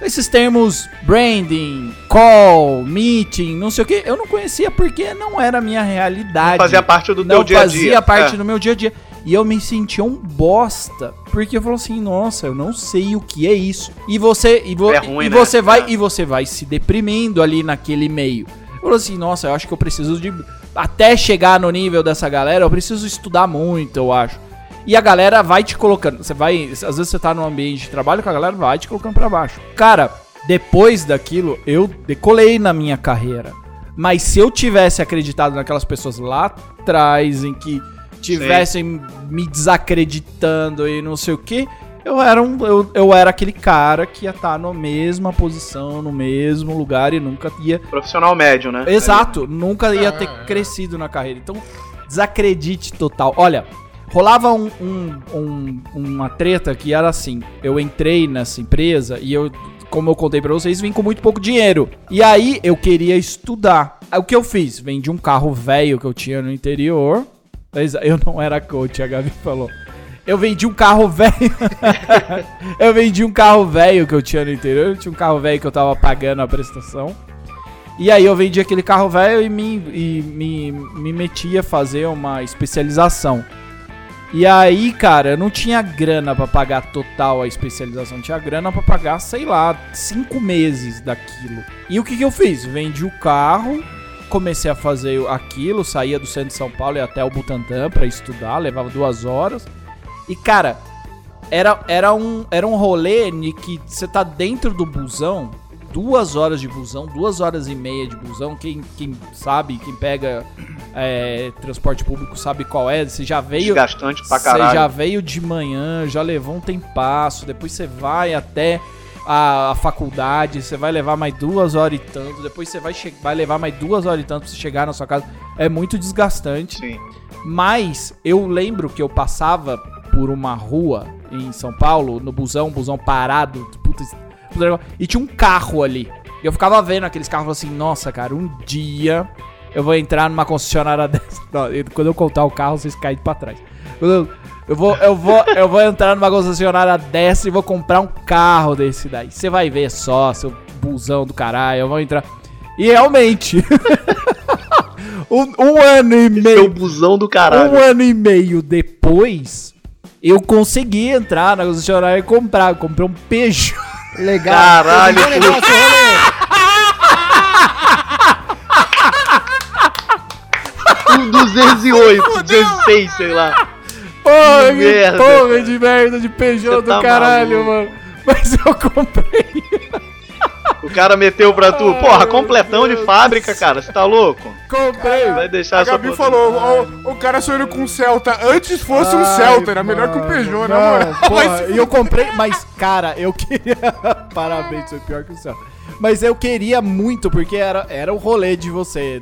Esses termos branding, call, meeting, não sei o que, eu não conhecia porque não era a minha realidade Fazia parte do não dia a dia. fazia parte É. do meu dia a dia. E eu me sentia um bosta. Porque eu falo assim, nossa, eu não sei o que é isso. E você. E, vo É ruim, e né? você vai. É. E você vai se deprimindo ali naquele meio. Eu falo assim, nossa, eu acho que eu preciso de. Até chegar no nível dessa galera, eu preciso estudar muito, eu acho. E a galera vai te colocando. Você vai. Às vezes você tá num ambiente de trabalho que a galera vai te colocando pra baixo. Cara, depois daquilo, eu decolei na minha carreira. Mas se eu tivesse acreditado naquelas pessoas lá atrás, em que tivessem me desacreditando e não sei o que, eu era, um, eu, eu era aquele cara que ia estar na mesma posição, no mesmo lugar e nunca ia. Profissional médio, né? Exato, nunca ia ter crescido na carreira. Então, desacredite total. Olha, rolava um, um- um- uma treta que era assim: eu entrei nessa empresa e eu. Como eu contei pra vocês, vim com muito pouco dinheiro. E aí eu queria estudar. Aí, O que eu fiz? Vendi um carro velho que eu tinha no interior. Eu não era coach, a Gabi falou. Eu vendi um carro velho. eu vendi um carro velho que eu tinha no interior. Eu tinha um carro velho que eu tava pagando a prestação. E aí eu vendi aquele carro velho e me, e me, me meti a fazer uma especialização. E aí, cara, eu não tinha grana pra pagar total a especialização. Tinha grana pra pagar, sei lá, cinco meses daquilo. E o que, que eu fiz? Vendi o carro, comecei a fazer aquilo, saía do centro de São Paulo e até o Butantã pra estudar, levava duas horas. E, cara, era, era, um, era um rolê de que você tá dentro do busão, duas horas de busão, duas horas e meia de busão. Quem, quem sabe, quem pega é, transporte público sabe qual é. Você já veio. Desgastante pra Você caralho. já veio de manhã, já levou um tempasso, depois você vai até a, a faculdade, você vai levar mais duas horas e tanto, depois você vai, vai levar mais duas horas e tanto pra você chegar na sua casa. É muito desgastante. Sim. Mas eu lembro que eu passava por uma rua em São Paulo, no busão, busão parado, puta, puta e tinha um carro ali. E eu ficava vendo aqueles carros e falava assim, nossa, cara, um dia eu vou entrar numa concessionária dessa. Não, quando eu contar o carro, vocês caem pra trás. Quando eu, eu vou, eu, vou, eu vou entrar numa concessionária dessa e vou comprar um carro desse daí. Você vai ver só, seu busão do caralho, eu vou entrar. E realmente. um, um ano e Seu meio. busão do Um caralho. ano e meio depois, eu consegui entrar na concessionária e comprar. Eu comprei um Peugeot. Legal. Caralho, Bom negócio. Um 208, 206, sei lá. Porra, que merda, porra cara. de merda de Peugeot Você do tá caralho, maluco. mano. Mas eu comprei. O cara meteu pra tu. Porra, completão de fábrica, cara. Você tá louco? Comprei. Vai deixar A Gabi falou, ó, o cara sonhando com um Celta. Antes fosse um Celta, era melhor que um Peugeot, moral. Não, porra, Mas- e eu comprei, mas, cara, eu queria. Parabéns, foi pior que o céu. Mas eu queria muito, porque era, era o rolê de você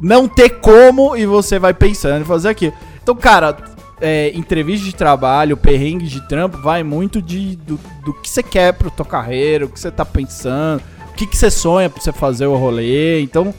não ter como e você vai pensando em fazer aquilo. Então, cara, é, entrevista de trabalho, perrengue de trampo, vai muito de, do, do que você quer pro tua carreira, o que você tá pensando, o que, que você sonha pra você fazer o rolê. Então,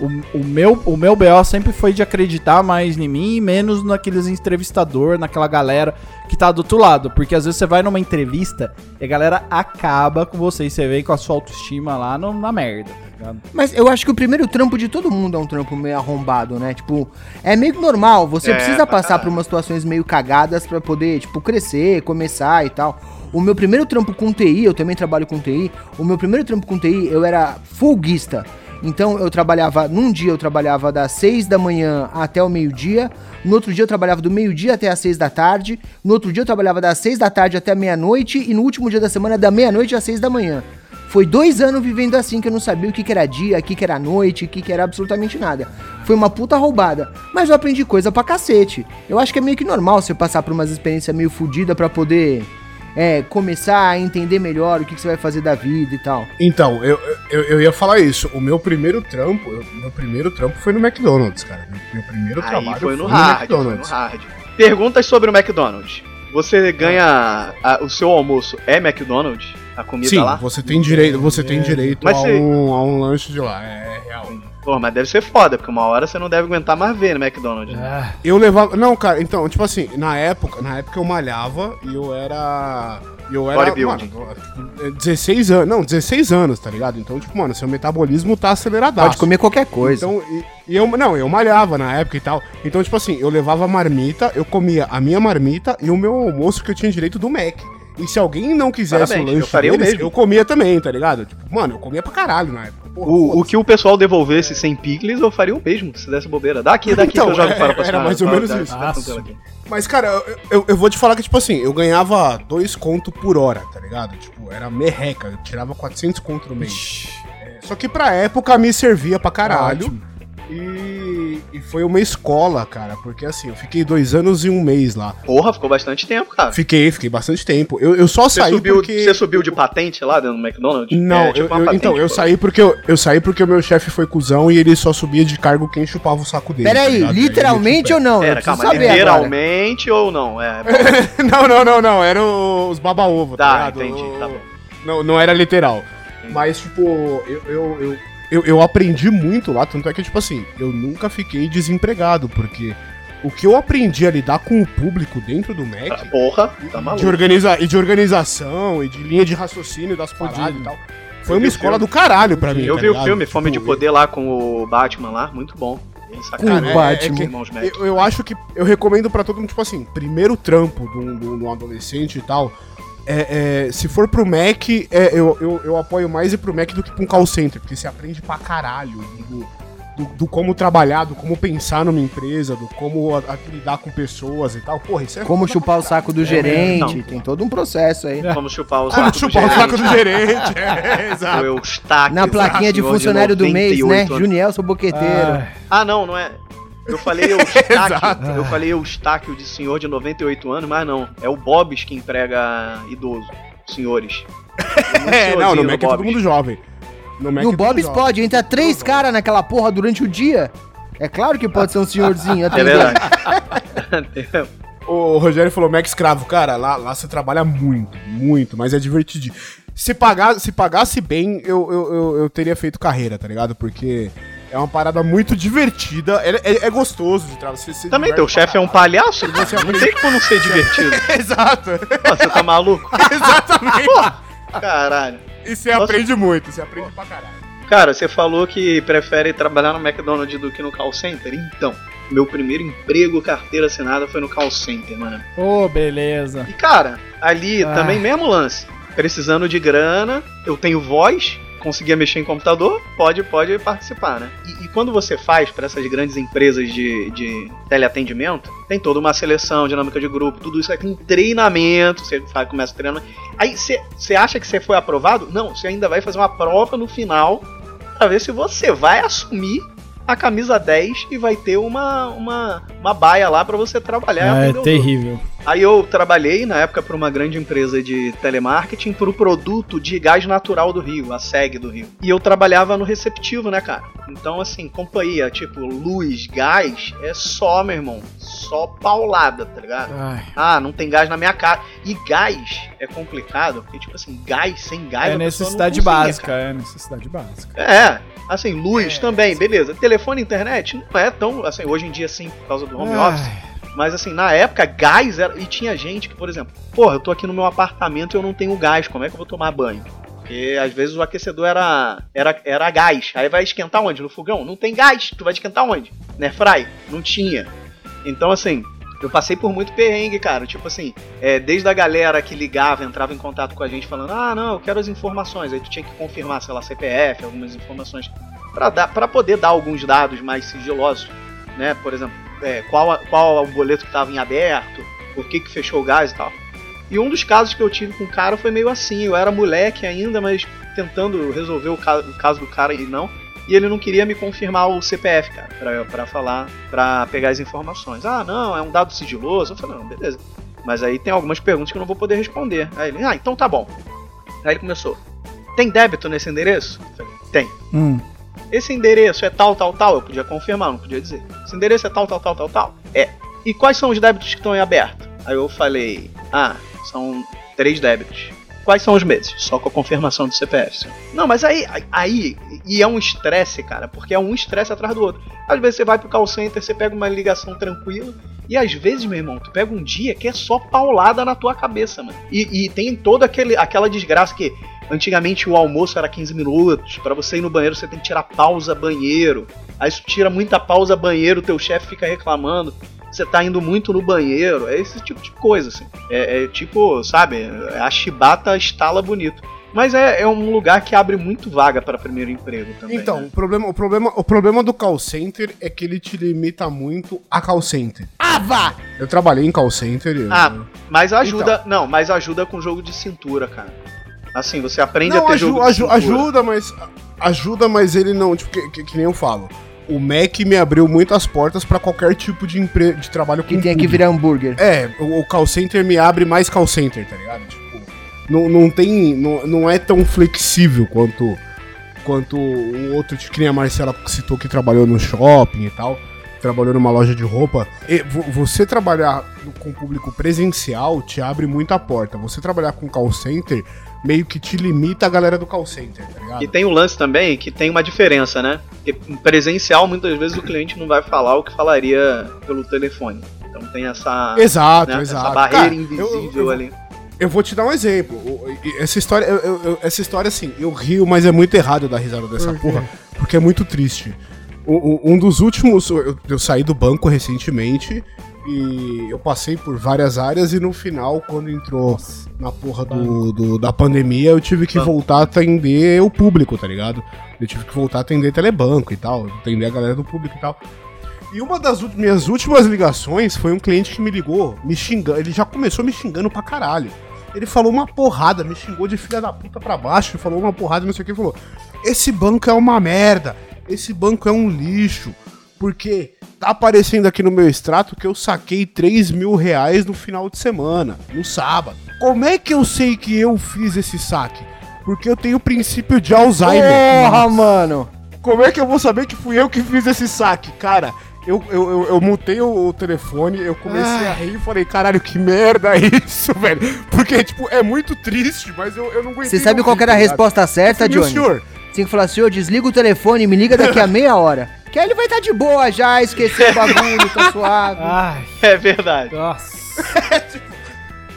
o, o, meu, o meu BO sempre foi de acreditar mais em mim e menos naqueles entrevistador, naquela galera que tá do outro lado. Porque às vezes você vai numa entrevista e a galera acaba com você e você vem com a sua autoestima lá no- na merda, ligado? Mas eu acho que o primeiro trampo de todo mundo é um trampo meio arrombado, né? Tipo, é meio normal. Você É, precisa pra passar por umas situações meio cagadas pra poder, tipo, crescer, começar e tal. O meu primeiro trampo com TI, eu também trabalho com TI. O meu primeiro trampo com TI, eu era folguista. Então eu trabalhava, num dia eu trabalhava das 6 da manhã até o meio-dia, no outro dia eu trabalhava do meio-dia até as 6 da tarde, no outro dia eu trabalhava das 6 da tarde até a meia-noite e no último dia da semana da meia-noite às 6 da manhã. Foi dois anos vivendo assim que eu não sabia o que, que era dia, o que, que era noite, o que, que era absolutamente nada. Foi uma puta roubada. Mas eu aprendi coisa pra cacete. Eu acho que é meio que normal você passar por umas experiências meio fodidas pra poder é, começar a entender melhor o que, que você vai fazer da vida e tal. Então, eu, eu, eu ia falar isso. O meu primeiro trampo, o meu primeiro trampo foi no McDonald's, cara. Meu, meu primeiro Aí trabalho foi no hard, foi no hard. Perguntas sobre o McDonald's. Você ganha a- o seu almoço é McDonald's? A comida Sim, lá? você tem direito, você tem direito Mas a, se- um, a um lanche de lá, é real. Pô, mas deve ser foda, porque uma hora você não deve aguentar mais ver no McDonald's. né? Eu levava. Não, cara, então, tipo assim, na época, na época eu malhava e eu era. Eu era. Mano, tipo, é 16 anos. Não, 16 anos, tá ligado? Então, tipo, mano, seu metabolismo tá aceleradaço. Pode comer qualquer coisa. Então, e, e eu, não, eu malhava na época e tal. Então, tipo assim, eu levava marmita, eu comia a minha marmita e o meu almoço que eu tinha direito do Mac. E se alguém não quisesse Parabéns, o eu lanche faria o deles, mesmo. eu comia também, tá ligado? Tipo, mano, eu comia pra caralho na época. Porra, O, o que o pessoal devolvesse sem picles, eu faria o mesmo, se desse bobeira. Daqui, daqui Então, que eu jogo é- para pra era mais ou menos isso. Mas, cara, eu, eu, eu vou te falar que, tipo assim, eu ganhava dois conto por hora, tá ligado? Tipo, era merreca, eu tirava 400 conto no mês. É, só que pra época me servia pra caralho. Ótimo. E, e foi uma escola, cara, porque assim, eu fiquei dois anos e um mês lá. Porra, ficou bastante tempo, cara. Fiquei, fiquei bastante tempo. Eu, eu só Você saí subiu, porque... você subiu de patente lá dentro do McDonald's? Não, É, tipo eu- patente, então, eu pô. saí porque eu, eu saí porque o meu chefe foi cuzão e ele só subia de cargo quem chupava o saco dele. Pera tá aí, ligado? literalmente Aí ou não? Pera, preciso calma, saber agora. literalmente ou não? É, Não, não, não, não. Eram os baba-ovo, tá, tá, entendi, tá bom. Não, não era literal. Mas, tipo, eu, eu, eu, eu, eu aprendi muito lá, tanto é que, tipo assim, eu nunca fiquei desempregado, porque o que eu aprendi a lidar com o público dentro do Tá, Mac, Porra, tá de maluco. organiza e de organização, e de linha de raciocínio das paradas e tal, foi Eu uma o escola filme. do caralho pra mim. Eu tá vi o ligado? filme Fome de Tipo, Poder lá com o Batman lá, muito bom. Com sacanagem. o Batman. que- Irmãos Mac. Eu, eu acho que eu recomendo pra todo mundo, tipo assim, primeiro trampo de de um- de um adolescente e tal. É, é, se for pro Mac, é, eu, eu, eu apoio mais ir pro Mac do que pra um call center, porque você aprende pra caralho do, do, do como trabalhar, do como pensar numa empresa, do como a- a lidar com pessoas e tal. Porra, isso é Como chupar o saco do É, gerente, não. tem todo um processo aí. Vamos chupar o saco Como chupar o saco do gerente. é, O exato. Eustáquio, Na plaquinha de funcionário do mês, 98 né? anos. Junielson Boqueteiro. Ah, Ah, não, não é. Eu falei Eustáquio. Eu falei Eustáquio de senhor de 98 anos, mas não. É o Bobs que emprega idoso. Senhores. É, não, no Mac é todo mundo jovem. No Mac No é Bob's jovem. pode, entra três caras naquela porra durante o dia. É claro que pode ser um senhorzinho. É atendendo. verdade. O Rogério falou, Mac escravo, cara, lá, lá você trabalha muito, muito, mas é divertidinho. Se, pagar, se pagasse bem, eu, eu, eu, eu teria feito carreira, tá ligado? Porque é uma parada muito divertida, é, é, é gostoso de trabalhar. Você se Também teu chefe é um palhaço? Você Não tem como não ser divertido. Exato, Pô, Você tá maluco? exatamente. Caralho. E você Nossa. aprende muito, você aprende pra caralho. Cara, você falou que prefere trabalhar no McDonald's do que no call center? Então, meu primeiro emprego, carteira assinada, foi no call center, mano. Ô, beleza. E cara, ali Ah. também mesmo lance. Precisando de grana, eu tenho voz, conseguia mexer em computador, pode, pode participar, né? E, e quando você faz para essas grandes empresas de, de teleatendimento, tem toda uma seleção, dinâmica de grupo, tudo isso aí tem treinamento, você faz, começa treinamento. Aí você acha que você foi aprovado? Não, você ainda vai fazer uma prova no final pra ver se você vai assumir a camisa 10 e vai ter uma, uma, uma baia lá pra você trabalhar. É o terrível. Aí eu trabalhei na época para uma grande empresa de telemarketing para o produto de gás natural do Rio, a SEG do Rio. E eu trabalhava no receptivo, né, cara? Então, assim, companhia, tipo, luz, gás, é só, meu irmão, só paulada, tá ligado? Ai, Ah, não tem gás na minha casa. E gás é complicado, porque, tipo assim, gás sem gás. é necessidade cozinha, básica, cara. é necessidade básica. É, assim, luz também, beleza. Telefone e internet não é tão, assim, hoje em dia sim, por causa do home office. Mas assim, na época, gás era. E tinha gente que, por exemplo, porra, eu tô aqui no meu apartamento e eu não tenho gás, como é que eu vou tomar banho? Porque às vezes o aquecedor era, era, era gás. Aí vai esquentar onde? No fogão? Não tem gás. Tu vai esquentar onde? Né, Fry? Não tinha. Então, assim, eu passei por muito perrengue, cara. Tipo assim, é, desde a galera que ligava, entrava em contato com a gente falando: ah, não, eu quero as informações. Aí tu tinha que confirmar, sei lá, CPF, algumas informações. Pra poder dar alguns dados mais sigilosos, né? Por exemplo, é, qual, qual o boleto que estava em aberto, por que, que fechou o gás e tal. E um dos casos que eu tive com o cara foi meio assim. Eu era moleque ainda, mas tentando resolver o, o caso do cara e não. E ele não queria me confirmar o CPF, cara, pra, pra falar, pra pegar as informações. Ah, não, é um dado sigiloso. Eu falei, não, beleza. Mas aí tem algumas perguntas que eu não vou poder responder. Aí ele, ah, então tá bom. Aí ele começou. Tem débito nesse endereço? Eu falei, tem. hum. Esse endereço é tal, tal, tal. Eu podia confirmar, não podia dizer. Esse endereço é tal, tal, tal, tal, tal. É. E quais são os débitos que estão em aberto? Aí eu falei, ah, são três débitos. Quais são os meses? Só com a confirmação do CPF. Não, mas aí, aí, e é um estresse, cara, porque é um estresse atrás do outro. Às vezes você vai pro call center, você pega uma ligação tranquila, e às vezes, meu irmão, tu pega um dia que é só paulada na tua cabeça, mano. E, e tem toda aquele, aquela desgraça que antigamente o almoço era 15 minutos, pra você ir no banheiro você tem que tirar pausa banheiro. Aí tu tira muita pausa banheiro, teu chefe fica reclamando. Você tá indo muito no banheiro, é esse tipo de coisa, assim. É, é tipo, sabe, a chibata estala bonito. Mas é, é um lugar que abre muito vaga para primeiro emprego também. Então, né? o, problema, o, problema, o problema do call center é que ele te limita muito a call center. Ah, vá! Eu trabalhei em call center. eu- Ah, mas ajuda. Então. Não, mas ajuda com jogo de cintura, cara. Assim, você aprende não, a ter aju- jogo de aju- cintura. ajuda, mas. Ajuda, mas ele não. Tipo, que, que- que nem eu falo. O Mac me abriu muitas portas pra qualquer tipo de, empre... de trabalho Que tem que virar hambúrguer. É, o, o call center me abre mais call center, tá ligado? Tipo, não, não tem. Não, não é tão flexível quanto. Quanto o outro, que nem a Marcela citou que trabalhou no shopping e tal. Trabalhou numa loja de roupa. E vo- você trabalhar com público presencial te abre muita porta. Você trabalhar com call center meio que te limita a galera do call center, tá ligado? E tem um lance também que tem uma diferença, né? Porque em presencial, muitas vezes o cliente não vai falar o que falaria pelo telefone. Então tem essa, Exato, né, exato. essa barreira Cara, invisível eu- eu- ali. Eu vou te dar um exemplo. O- e- Essa história, eu- essa história, assim, eu rio, mas é muito errado dar risada dessa porra, porque é muito triste. O- o- um dos últimos. Eu, eu saí do banco recentemente e eu passei por várias áreas e no final, quando entrou na porra do, do- da pandemia, eu tive que voltar a atender o público, tá ligado? Eu tive que voltar a atender telebanco e tal, atender a galera do público e tal. E uma das minhas últimas ligações foi um cliente que me ligou, me xingando. Ele já começou me xingando pra caralho. Ele falou uma porrada, me xingou de filha da puta pra baixo, falou uma porrada, não sei o que, falou: Esse banco é uma merda, esse banco é um lixo, porque tá aparecendo aqui no meu extrato que eu saquei 3 mil reais no final de semana, no sábado. Como é que eu sei que eu fiz esse saque? Porque eu tenho princípio de Alzheimer. Porra, mano! Como é que eu vou saber que fui eu que fiz esse saque? Cara, eu, eu, eu, eu mutei o, o telefone, eu comecei a rir e falei, caralho, que merda é isso, velho? Porque, tipo, é muito triste, mas eu, eu não aguentei. Você sabe qual era a resposta certa, Johnny? senhor, Você tem que falar, senhor, desliga o telefone e me liga daqui a meia hora. Que aí ele vai estar de boa já, esqueceu o bagulho, tá suave. Ai, É verdade. nossa.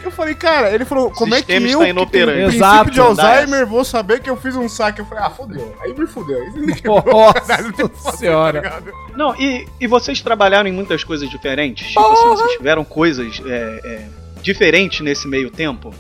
eu falei, cara, ele falou, como é que sistema eu que tenho inoperante. princípio Exato, de Alzheimer vou saber que eu fiz um saque? Eu falei, ah, fodeu. Aí me fudeu. Aí me Nossa senhora. tá ligado? Não, e, e vocês trabalharam em muitas coisas diferentes? Tipo assim, vocês tiveram coisas é, é, diferentes nesse meio tempo?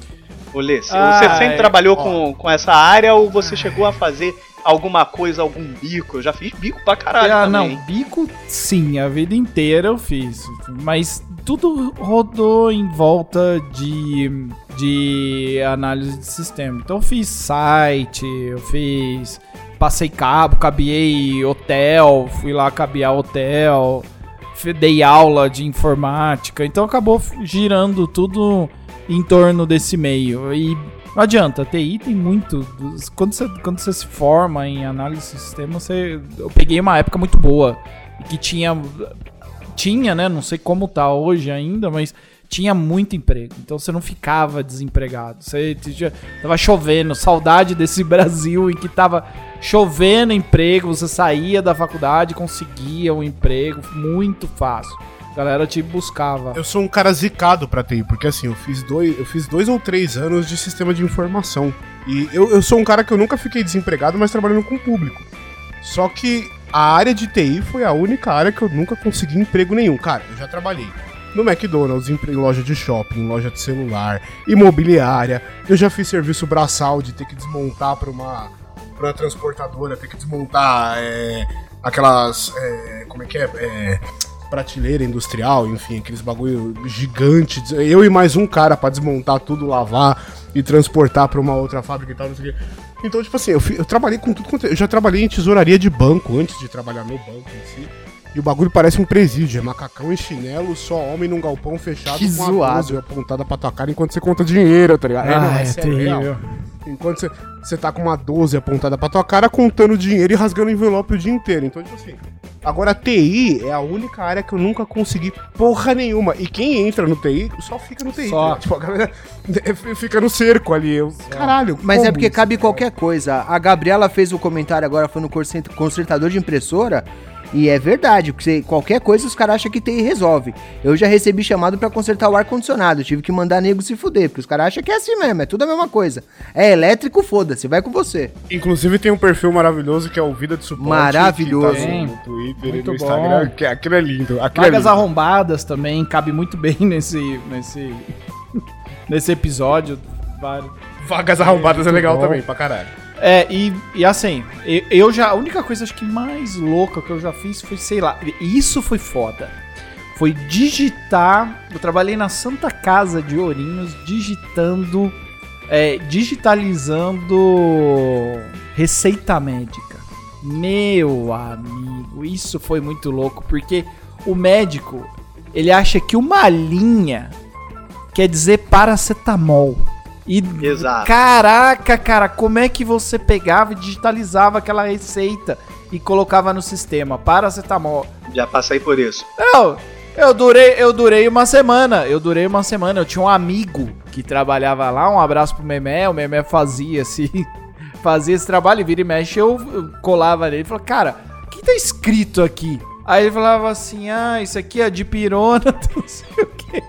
Olê, você Ai, você sempre trabalhou ó. com, com essa área ou você chegou a fazer alguma coisa, algum bico? Eu já fiz bico pra caralho Ah, também. não, bico sim, a vida inteira eu fiz. Mas tudo rodou em volta de, de análise de sistema. Então eu fiz site, eu fiz passei cabo, cabiei hotel, fui lá cabear hotel, dei aula de informática, então acabou girando tudo em torno desse meio. E não adianta, TI tem muito. Quando você, quando você se forma em análise de sistema, você, eu peguei uma época muito boa. Que tinha. Tinha, né? Não sei como tá hoje ainda, mas tinha muito emprego. Então você não ficava desempregado. Você tinha- tava chovendo, saudade desse Brasil em que tava chovendo emprego, você saía da faculdade, conseguia um emprego muito fácil. A galera te buscava. Eu sou um cara zicado pra TI, porque assim, eu fiz dois, eu fiz dois ou três anos de sistema de informação. E eu, eu sou um cara que eu nunca fiquei desempregado, mas trabalhando com o público. Só que a área de TI foi a única área que eu nunca consegui emprego nenhum. Cara, eu já trabalhei no McDonald's, em loja de shopping, loja de celular, imobiliária. Eu já fiz serviço braçal de ter que desmontar pra uma, pra uma transportadora, ter que desmontar é, aquelas. é, como é que é? É, prateleira industrial, enfim, aqueles bagulho gigante. Eu e mais um cara pra desmontar tudo, lavar e transportar pra uma outra fábrica e tal, não sei o quê. Então, tipo assim, eu, eu trabalhei com tudo quanto. é- Eu já trabalhei em tesouraria de banco antes de trabalhar no banco em si. E o bagulho parece um presídio, é macacão e chinelo, só homem num galpão fechado Que com a zoado. 12 apontada pra tua cara enquanto você conta dinheiro, tá ligado? Ah, não, é real. terrível. Enquanto você, você tá com uma 12 apontada pra tua cara, contando dinheiro e rasgando envelope o dia inteiro. Então, tipo assim. Agora, a TI é a única área que eu nunca consegui porra nenhuma. E quem entra no TI só fica no TI. Só. né? Tipo, a galera fica no cerco ali. Eu, caralho. Mas é porque cabe qualquer coisa. A Gabriela fez o comentário agora, foi no consertador de impressora. E é verdade, porque qualquer coisa os caras acham que TI resolve. Eu já recebi chamado pra consertar o ar-condicionado. Tive que mandar nego se fuder, porque os caras acham que é assim mesmo, é tudo a mesma coisa. É elétrico, foda-se, vai com você. Inclusive tem um perfil maravilhoso que é o Vida de Suporte. Maravilhoso. que tá Tem. no Twitter Muito e no bom. Instagram. Que aquilo é lindo. Aquilo é Vagas lindo. arrombadas também, cabe muito bem nesse. nesse. nesse episódio. Vários. Vagas arrombadas é Muito legal bom. também, pra caralho. É, e, e assim, eu, já. A única coisa acho que mais louca que eu já fiz foi, sei lá, isso foi foda. Foi digitar. Eu trabalhei na Santa Casa de Ourinhos digitando. é, digitalizando receita médica. Meu amigo, isso foi muito louco, porque o médico ele acha que uma linha quer dizer paracetamol. E Exato. caraca, cara, como é que você pegava e digitalizava aquela receita e colocava no sistema paracetamol? Já passei por isso. Não, eu durei, eu durei uma semana. Eu durei uma semana. Eu tinha um amigo que trabalhava lá. Um abraço pro Memé. O Memé fazia esse, fazia esse trabalho. E vira e mexe, eu, eu colava nele e falava, cara, o que tá escrito aqui? Aí ele falava assim: ah, isso aqui é de pirona, não sei o quê.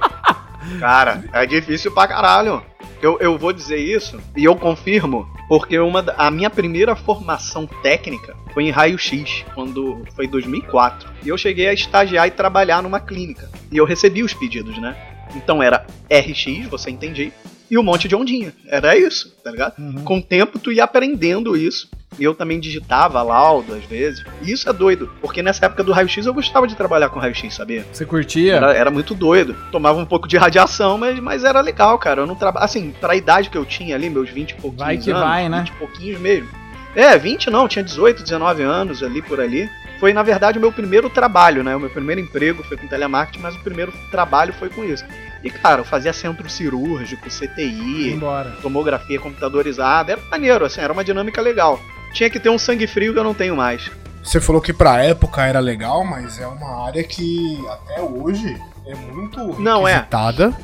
Cara, é difícil pra caralho. Eu, eu vou dizer isso e eu confirmo, porque uma, a minha primeira formação técnica foi em raio-x, quando foi em 2004. E eu cheguei a estagiar e trabalhar numa clínica. E eu recebi os pedidos, né? Então era RX, você entendia, e um monte de ondinha. Era isso, tá ligado? Com o tempo tu ia aprendendo isso. E eu também digitava laudo às vezes. E isso é doido, porque nessa época do raio-x eu gostava de trabalhar com raio-x, sabia? Você curtia? Era, era muito doido. Tomava um pouco de radiação, mas, mas era legal, cara. Eu não trabalho. Assim, pra idade que eu tinha ali, meus 20 e pouquinhos Vai que anos. vai, né? 20 e pouquinhos mesmo. É, 20 não, tinha 18, 19 anos ali por ali. Foi, na verdade, o meu primeiro trabalho, né? O meu primeiro emprego foi com telemarketing, mas o primeiro trabalho foi com isso. E, cara, eu fazia centro cirúrgico, CTI, Embora. tomografia computadorizada. Era maneiro, assim, era uma dinâmica legal. Tinha que ter um sangue frio que eu não tenho mais. Você falou que pra época era legal, mas é uma área que até hoje é muito Não, é. requisitada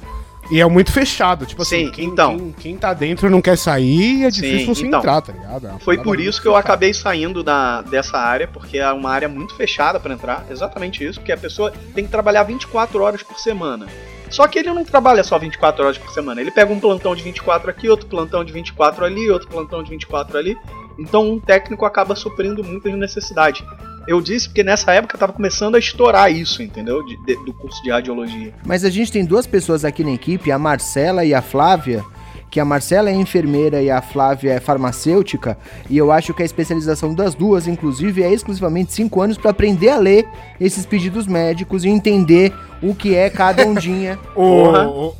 E é muito fechado. Tipo assim, Sim, quem, então. quem, quem tá dentro não quer sair e é Sim, difícil você então. entrar, tá ligado? É Foi por isso que eu acabei saindo da, dessa área, porque é uma área muito fechada pra entrar. Exatamente isso, porque a pessoa tem que trabalhar 24 horas por semana. Só que ele não trabalha só 24 horas por semana. Ele pega um plantão de 24 aqui, outro plantão de 24 ali, outro plantão de 24 ali. Então um técnico acaba suprindo muitas necessidades. Eu disse porque nessa época tava começando a estourar isso, entendeu? De- de- do curso de radiologia. Mas a gente tem duas pessoas aqui na equipe, a Marcela e a Flávia, que a Marcela é enfermeira e a Flávia é farmacêutica, e eu acho que a especialização das duas, inclusive, é exclusivamente cinco anos para aprender a ler esses pedidos médicos e entender o que é cada ondinha. O, Porra. o,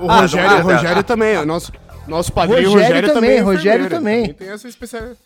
o Rogério, o Rogério também, o nosso, Nosso padrinho Rogério Rogério, também, é Rogério enfermeiro, também. Tem essa especialidade.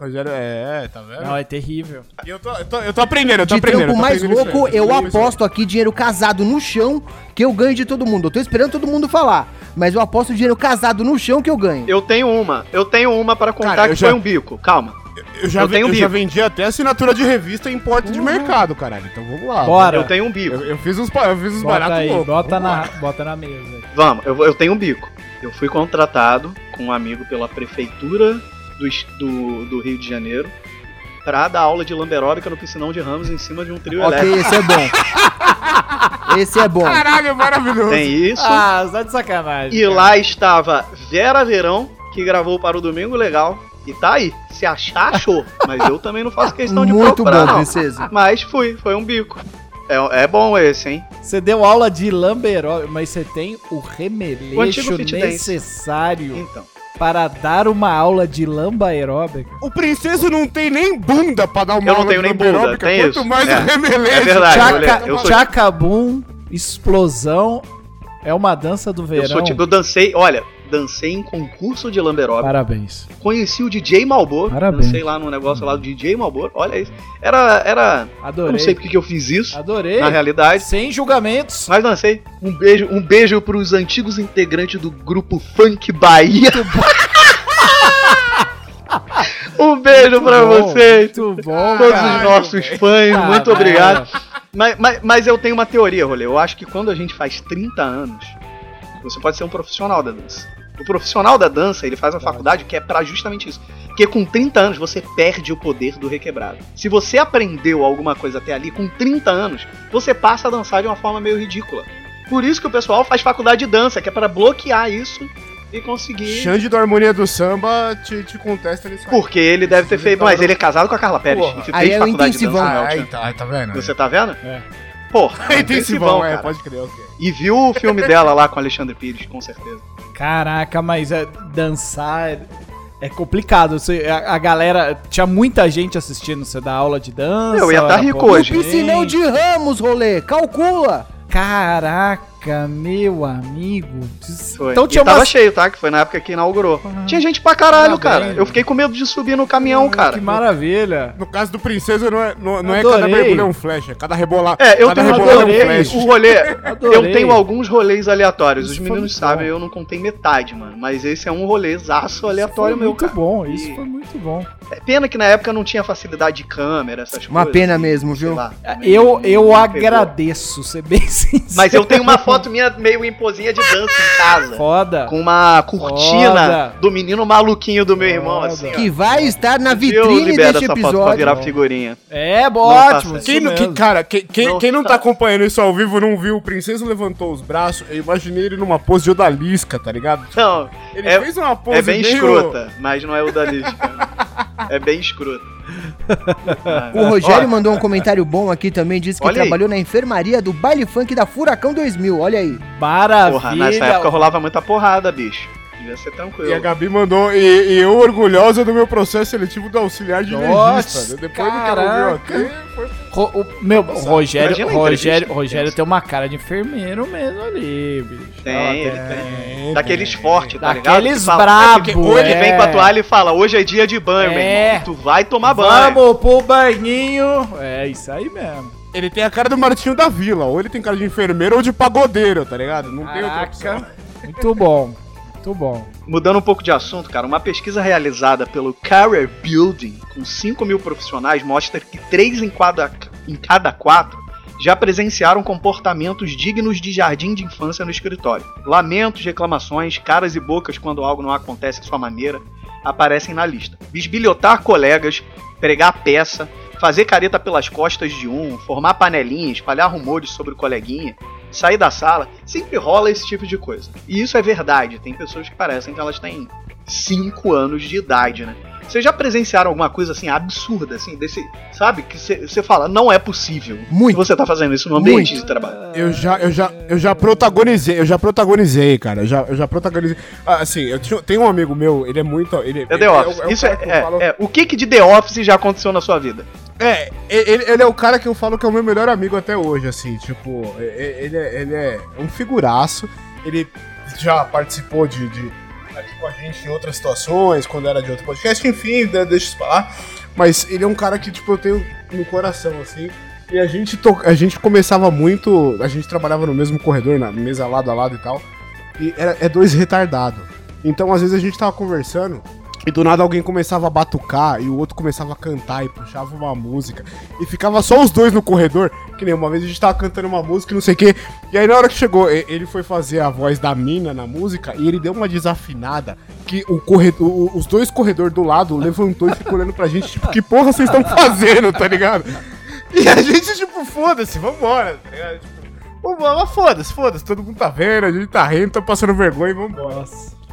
Rogério, é, tá vendo? Não, é terrível. E eu tô, eu, tô, eu tô aprendendo, eu tô De aprendendo. tô mais aprendendo aí, louco, eu aí. aposto aqui dinheiro casado no chão que eu ganho de todo mundo. Eu tô esperando todo mundo falar, mas eu aposto dinheiro casado no chão que eu ganho. Eu tenho uma, eu tenho uma para contar Cara, eu que já- foi um bico. Calma. Eu já, Eu tenho eu bico. já vendi até assinatura de revista em porta de mercado, caralho. Então vamos lá. Bora. Eu tenho um bico. Eu, eu fiz uns, eu fiz uns Bota baratos aí, loucos. bota Vamos na, lá. bota na mesa. aí. Vamos, eu, vou- eu tenho um bico. Eu fui contratado com um amigo pela prefeitura do, do, do Rio de Janeiro pra dar aula de lamberóbica no piscinão de Ramos em cima de um trio Ok, elétrico. esse é bom. Esse é bom. Caralho, maravilhoso. Tem isso. Ah, tá de sacanagem. E lá estava Vera Verão, que gravou para o Domingo Legal. E tá aí. Se achar, achou. Mas eu também não faço questão de Muito procurar, bom, não. princesa. Mas fui, foi um bico. É, é bom esse, hein? Você deu aula de lamberó, mas você tem o O remeleixo dance. necessário Então. para dar uma aula de lamba aeróbica. O princeso não tem nem bunda pra dar uma Eu não aula tenho de nem bunda, lamberóbica, tem quanto isso. mais É. o remeleixo. É verdade, Tchaca, olha, eu sou- tchacabum, explosão, é uma dança do Eu, verão. sou tipo, eu dancei, olha, dancei em concurso de lamberóbica. Parabéns. Conheci o DJ Malboro. Parabéns. Dancei lá no negócio lá do DJ Malboro. Olha isso. Era. era Adorei. não sei porque que eu fiz isso, Adorei. na realidade. Sem julgamentos. Mas dancei. Um beijo, um beijo pros antigos integrantes do grupo Funk Bahia. um beijo pra Bom, vocês. Muito bom, Todos cara. os nossos fãs, Ah, muito obrigado. Mas, mas, mas eu tenho uma teoria, Rolê. Eu acho que quando a gente faz 30 anos, você pode ser um profissional da dança. O profissional da dança, ele faz a faculdade que é pra justamente isso. Porque com 30 anos você perde o poder do requebrado. Se você aprendeu alguma coisa até ali, com 30 anos, você passa a dançar de uma forma meio ridícula. Por isso que o pessoal faz faculdade de dança, que é pra bloquear isso e conseguir. Xande do Harmonia do Samba te, te contesta aí. Porque ele deve ter feito. Mas ele é casado com a Carla Pérez. Porra. e Aí fez é o faculdade de dança, Ah, aí tá, aí tá vendo? Você tá vendo? É. Porra, É intensivão, é, cara. pode crer, ok. E viu o filme dela lá com Alexandre Pires, com certeza. Caraca, mas é, dançar é- é complicado. Você, a, a galera. Tinha muita gente assistindo você dar aula de dança. Eu ia tá era rico hoje. gente. Piscinão de Ramos, rolê. Calcula. Caraca, meu amigo. Foi. Então tinha e tava uma. cheio, tá? Que foi na época que inaugurou. Tinha gente pra caralho, cara. Eu fiquei com medo de subir no caminhão, cara. Que maravilha. No caso do Princesa, não é, não, não é cada mergulho é um flash, é cada rebolar. É, eu cada tenho rebolada adorei é um flash. O rolê, Adorei. eu tenho alguns rolês aleatórios. Os Isso foi meninos muito sabem, bom. eu não contei metade, mano. Mas esse é um rolezaço aleatório foi meu, muito cara. bom, isso E- foi muito bom. É pena que na época não tinha facilidade de câmera, essas Uma coisas. pena e, mesmo, viu? lá, Eu, eu agradeço, ser bem sincero. Mas eu tenho uma foto minha meio em posinha de dança em casa. Foda. Com uma cortina Foda. do menino maluquinho do meu irmão, Foda. assim, ó. Que vai estar na vitrine deste essa foto pra episódio. virar figurinha. É, faça ótimo. Quem, que- cara, que- quem, Não quem não tá. tá acompanhando isso ao vivo não viu, o Princesa levantou os braços, eu imaginei ele numa pose de odalisca, tá ligado? Não, Ele É- fez uma pose é bem meio- escrota, mas não é o da Liz, cara. É bem escrota. O Rogério Ó, mandou um comentário bom aqui também, disse que Olha aí. trabalhou na enfermaria do baile funk da Furacão 2000. Olha aí. Maravilha. Porra, nessa época rolava muita porrada, bicho. Devia ser tranquilo. E a Gabi mandou, e, e eu orgulhosa do meu processo seletivo do auxiliar de Nossa, legista. Depois do que ela ouviu aqui, foi Ro- o, meu, o Rogério, Rogério. Rogério tem uma cara de enfermeiro mesmo ali, bicho. Tem, Ela ele tem. Daqueles fortes, tá ligado? Daqueles brabo, é Ou ele é. vem com a toalha e fala, hoje é dia de banho, meu É. irmão. Tu vai tomar banho. Vamos pro banhinho. É isso aí mesmo. Ele tem a cara do Martinho da Vila, ou ele tem cara de enfermeiro ou de pagodeiro, tá ligado? Não tem outra opção. Caraca. Muito bom. Muito bom. Mudando um pouco de assunto, cara, uma pesquisa realizada pelo Career Building com 5 mil profissionais mostra que 3 em cada, em cada 4 já presenciaram comportamentos dignos de jardim de infância no escritório. Lamentos, reclamações, caras e bocas quando algo não acontece à sua maneira aparecem na lista. Bisbilhotar colegas, pregar peça, fazer careta pelas costas de um, formar panelinha, espalhar rumores sobre o coleguinha, sair da sala, sempre rola esse tipo de coisa. E isso é verdade, tem pessoas que parecem que elas têm 5 anos de idade, né? Vocês já presenciaram alguma coisa assim absurda, assim, desse. Sabe? Que você fala, não é possível Muito. que você tá fazendo isso no ambiente Muito. de trabalho. Eu já, eu já, eu já protagonizei, eu já protagonizei, cara. Eu já, eu já protagonizei. Ah, assim, eu tinha, tem um amigo meu, ele é muito. Ele, É ele- The Office. o isso é, que eu é, falo- é. O que, que de The Office já aconteceu na sua vida? É, ele, ele é o cara que eu falo que é o meu melhor amigo até hoje, assim, tipo, é- é- ele é, ele é um figuraço, ele já participou de, de- aqui com a gente em outras situações, quando era de outro podcast, enfim, de- deixa isso pra lá. Mas ele é um cara que, tipo, eu tenho no coração, assim. E a gente, to... a gente começava muito. A gente trabalhava no mesmo corredor, na mesa lado a lado e tal. E era, é dois retardados. Então, às vezes, a gente tava conversando. E do nada alguém começava a batucar e o outro começava a cantar e puxava uma música. E ficava só os dois no corredor. Que nem uma vez a gente tava cantando uma música e não sei o quê. E aí na hora que chegou, ele foi fazer a voz da mina na música e ele deu uma desafinada. Que o corredor, o- os dois corredores do lado levantou e ficou olhando pra gente, tipo, que porra vocês estão fazendo, tá ligado? E a gente, tipo, foda-se, vambora, tá ligado? Tipo, vambora, mas foda-se, foda-se, todo mundo tá vendo, a gente tá rindo, tá passando vergonha e vambora.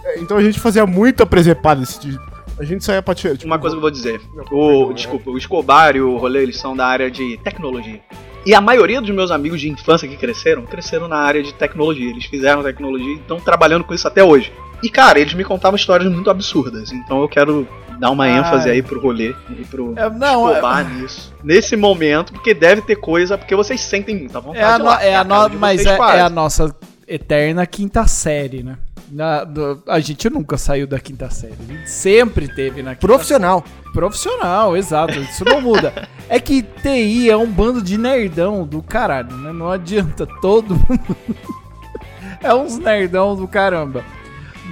É, Então a gente fazia muita presepada desse tipo. A gente saía pra tirar. Tipo, Uma coisa que eu vou dizer. O, não, desculpa, o Escobar e o Rolê, eles são da área de tecnologia. E a maioria dos meus amigos de infância que cresceram, cresceram na área de tecnologia. Eles fizeram tecnologia e estão trabalhando com isso até hoje. E, cara, eles me contavam histórias muito absurdas. Então eu quero dar uma Ah. ênfase aí pro Rolê e pro É, não, é, nisso. Nesse momento, porque deve ter coisa, porque vocês sentem muita vontade. é a, no- lá. é a a no- mas vocês é, quase. é a nossa eterna quinta série, né? Na- do- a gente nunca saiu da quinta série. A gente sempre teve na quinta Profissional. Profissional, exato. Isso não muda. É que TI é um bando de nerdão do caralho, né? Não adianta todo mundo. é uns nerdão do caramba.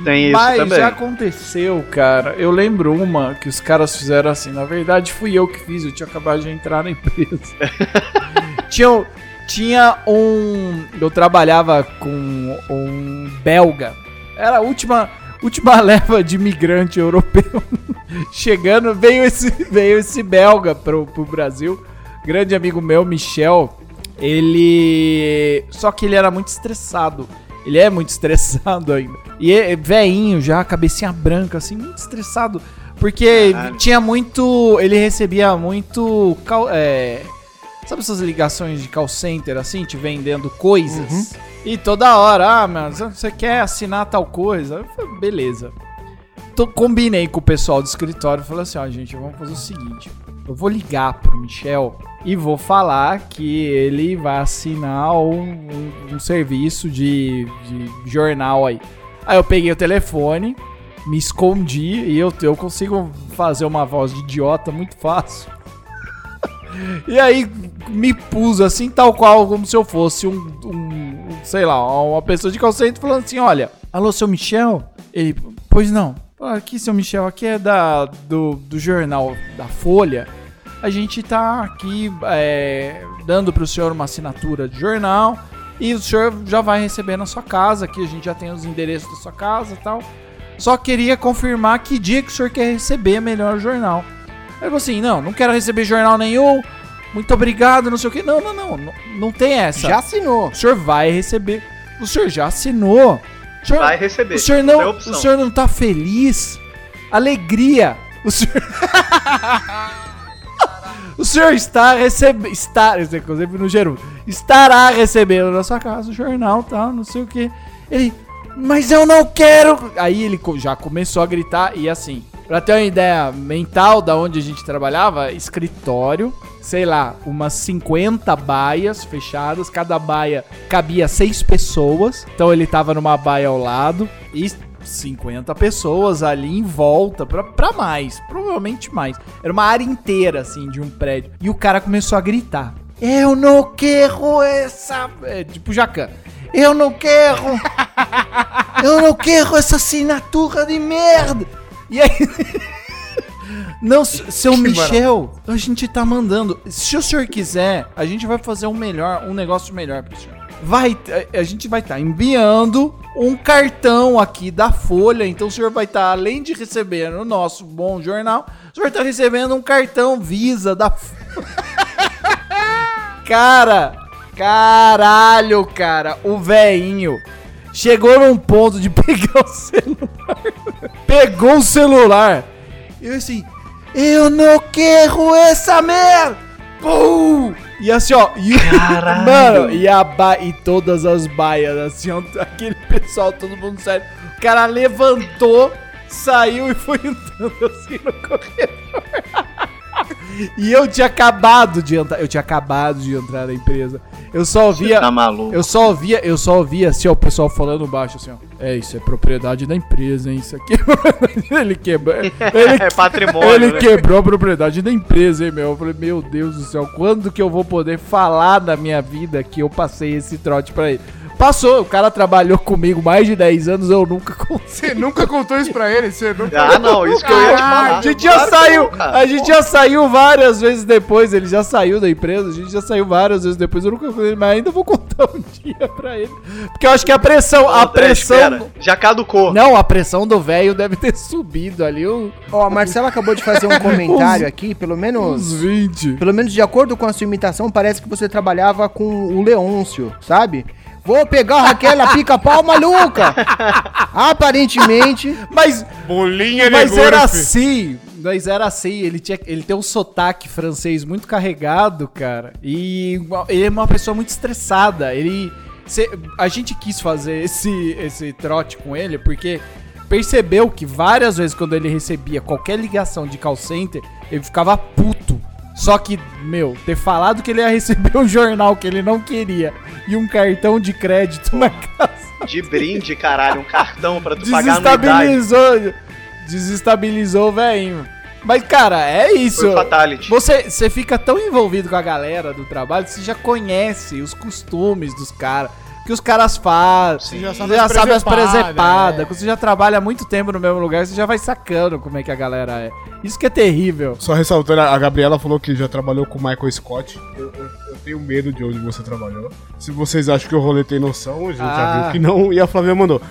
Tem isso Mas também. já aconteceu, cara. Eu lembro uma que os caras fizeram assim. Na verdade, fui eu que fiz. Eu tinha acabado de entrar na empresa. tinha, tinha um. Eu trabalhava com um belga. Era a última, última leva de imigrante europeu. Chegando, veio esse, veio esse belga pro, pro Brasil. Grande amigo meu, Michel. Ele. Só que ele era muito estressado. Ele é muito estressado ainda. E é veinho já, cabecinha branca, assim, muito estressado. Porque Caralho. tinha muito. Ele recebia muito. é, sabe essas ligações de call center, assim, te vendendo coisas? E toda hora, ah, mas você quer assinar tal coisa? Falei, beleza. Tô- combinei com o pessoal do escritório falei assim: ó, gente, vamos fazer o seguinte. Eu vou ligar pro Michel e vou falar que ele vai assinar um, um- um serviço de, de jornal aí. Aí eu peguei o telefone, me escondi e eu, eu consigo fazer uma voz de idiota muito fácil. E aí me pus assim, tal qual, como se eu fosse um, um- sei lá, uma pessoa de call center falando assim, olha, alô, seu Michel? Ele, pois não. "Ah, Aqui, seu Michel, aqui é da, do, do jornal da Folha. A gente tá aqui é, dando pro senhor uma assinatura de jornal e o senhor já vai receber na sua casa, aqui a gente já tem os endereços da sua casa e tal. Só queria confirmar que dia que o senhor quer receber melhor o jornal. Ele falou assim: não, não quero receber jornal nenhum. Muito obrigado, não sei o que. Não, não, não. Não, não tem essa. Já assinou. O senhor vai receber. O senhor já assinou. O senhor, Vai receber. o senhor não, o senhor não tá feliz? Alegria. O senhor O senhor está recebendo, está, inclusive no gerúndio, estará recebendo na sua casa o jornal, tal, não sei o que. Ele, mas eu não quero. Aí ele já começou a gritar e assim, pra ter uma ideia mental da onde a gente trabalhava, escritório, sei lá, umas 50 baias fechadas, cada baia cabia seis pessoas. Então ele tava numa baia ao lado e 50 pessoas ali em volta, pra, pra mais, provavelmente mais. Era uma área inteira, assim, de um prédio. E o cara começou a gritar: Eu não quero essa. É, tipo Jacan. Eu não quero. Eu não quero essa assinatura de merda. E aí. Não, seu Michel, a gente tá mandando. Se o senhor quiser, a gente vai fazer um melhor, um negócio melhor pro senhor. Vai, a, gente vai estar enviando um cartão aqui da Folha. Então o senhor vai estar, além de receber no nosso bom jornal, o senhor tá recebendo um cartão Visa da Folha. Cara, caralho, cara, o velhinho chegou num ponto de pegar o celular. Pegou o celular. E eu assim, eu não quero essa merda. Pum! E assim, ó, e, mano, e, a ba e todas as baias, assim, ó, aquele pessoal, todo mundo sério. O cara levantou, saiu e foi andando assim no corredor. E eu tinha acabado de entrar, eu tinha acabado de entrar na empresa. Eu só ouvia. Tá maluco. Eu só ouvia, eu só ouvia assim, ó, o pessoal falando baixo assim, ó. É, isso é propriedade da empresa, hein? Isso aqui. ele quebrou. Ele, É patrimônio. ele né? quebrou a propriedade da empresa, hein, meu? Eu falei, meu Deus do céu, quando que eu vou poder falar da minha vida que eu passei esse trote pra ele? Passou, o cara trabalhou comigo mais de 10 anos, eu nunca consegui. Você nunca contou isso pra ele? Você nunca... Ah, não, isso que eu ia te falar. A gente já saiu, a gente já saiu várias vezes depois, ele já saiu da empresa, a gente já saiu várias vezes depois, eu nunca falei, mas ainda vou contar um dia pra ele. Porque eu acho que a pressão, a André, pressão... espera, Já caducou. Não, a pressão do velho deve ter subido ali um- Ó, a Marcela acabou de fazer um comentário aqui, pelo uns menos. 20. Pelo menos de acordo com a sua imitação, parece que você trabalhava com o Leôncio, sabe? Vou pegar aquela pica-pau maluca! Aparentemente. Mas, Bolinha de mas era assim, mas era assim, ele, tinha, ele tem um sotaque francês muito carregado, cara, e ele é uma pessoa muito estressada, ele... cê- a gente quis fazer esse, esse trote com ele porque percebeu que várias vezes quando ele recebia qualquer ligação de call center, ele ficava puto. Só que, meu, ter falado que ele ia receber um jornal que ele não queria e um cartão de crédito na casa De brinde, caralho, um cartão pra tu pagar desestabilizou, desestabilizou o velhinho. Mas, cara, é isso. Você, você fica tão envolvido com a galera do trabalho que você já conhece os costumes dos caras. Que os caras fazem. já Você sabe já as sabe as presepadas, presepadas. é. Quando você já trabalha há muito tempo no mesmo lugar, você já vai sacando como é que a galera é. Isso que é terrível. Só ressaltando, a Gabriela falou que já trabalhou com o Michael Scott. Eu, eu- eu tenho medo de onde você trabalhou. Se vocês acham que o rolê tem noção, a gente já Ah. viu que não. E a Flávia mandou.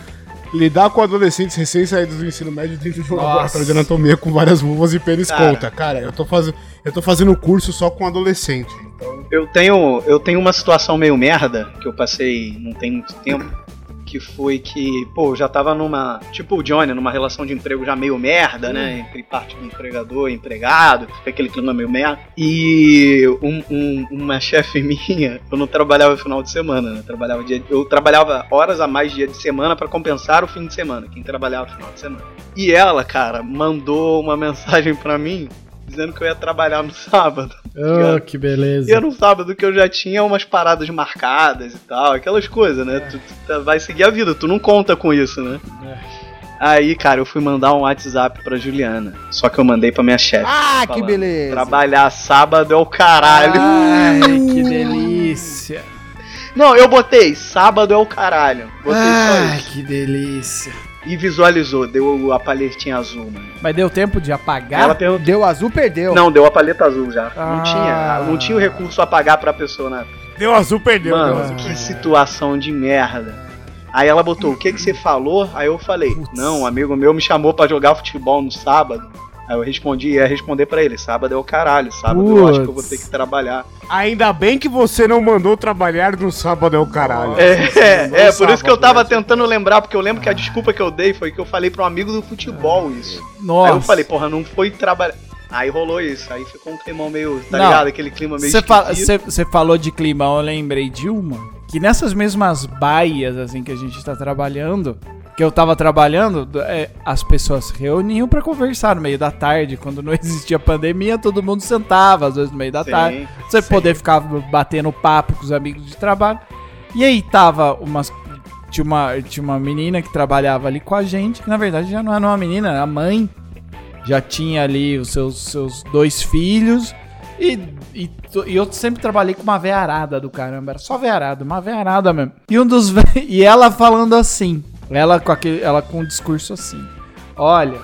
Lidar com adolescentes recém-saídos do ensino médio dentro de um laboratório de anatomia com várias luvas e pênis Cara. conta. Cara, eu tô, fazendo, eu tô fazendo curso só com adolescente. Então, Eu tenho, eu tenho uma situação meio merda que eu passei não tem muito tempo. Que foi que, pô, eu já tava numa. Tipo o Johnny, numa relação de emprego já meio merda, né? Entre parte do empregador e empregado, aquele clima meio merda. E um- um- uma chefe minha, eu não trabalhava final de semana, né? Eu trabalhava, dia, eu trabalhava horas a mais dia de semana pra compensar o fim de semana, quem trabalhava final de semana. E ela, cara, mandou uma mensagem pra mim dizendo que eu ia trabalhar no sábado. Oh, que beleza. E era um sábado que eu já tinha umas paradas marcadas e tal, aquelas coisas, né? Tu, tu tá- vai seguir a vida, tu não conta com isso, né? Aí, cara, eu fui mandar um WhatsApp pra Juliana. Só que eu mandei pra minha chefe. Ah, que falando, beleza! Trabalhar sábado é o caralho. Ai, que delícia. Não, eu botei, sábado é o caralho. Botei só Ai, que delícia. E visualizou, deu a palhetinha azul, mano. Mas deu tempo de apagar? Ela perguntou. Deu azul, perdeu. Não, deu a paleta azul já. Ah. Não tinha, não tinha o recurso a pagar pra pessoa, né? deu azul, perdeu. deu Mano, azul. que situação de merda. Aí ela botou, o que que você falou? Aí eu falei, Putz. não, um amigo meu me chamou pra jogar futebol no sábado. Aí eu respondi, ia responder pra ele, sábado é o caralho, sábado eu acho que eu vou ter que trabalhar. Ainda bem que você não mandou trabalhar no sábado, é o caralho. É, é, é, por isso que eu tava né? tentando lembrar, porque eu lembro que a desculpa que eu dei foi que eu falei pra um amigo do futebol isso. Nossa. Aí eu falei, porra, não foi trabalhar. Aí rolou isso, aí ficou um climão meio, tá Não. ligado? Aquele clima meio Você falou de climão, eu lembrei de uma. Que nessas mesmas baias, assim, que a gente tá trabalhando, que eu tava trabalhando, é, as pessoas se reuniam pra conversar no meio da tarde. Quando não existia pandemia, todo mundo sentava, às vezes no meio da Sim, tarde. Você sim. poder ficar batendo papo com os amigos de trabalho. E aí tava umas. Tinha uma, tinha uma menina que trabalhava ali com a gente, que na verdade já não era uma menina, era a mãe. Já tinha ali os seus, seus dois filhos. E, e, e eu sempre trabalhei com uma veiarada do caramba. Era só veiarada, uma veiarada mesmo. E um dos ve- E ela falando assim. Ela com, aquele, ela com um discurso assim. Olha,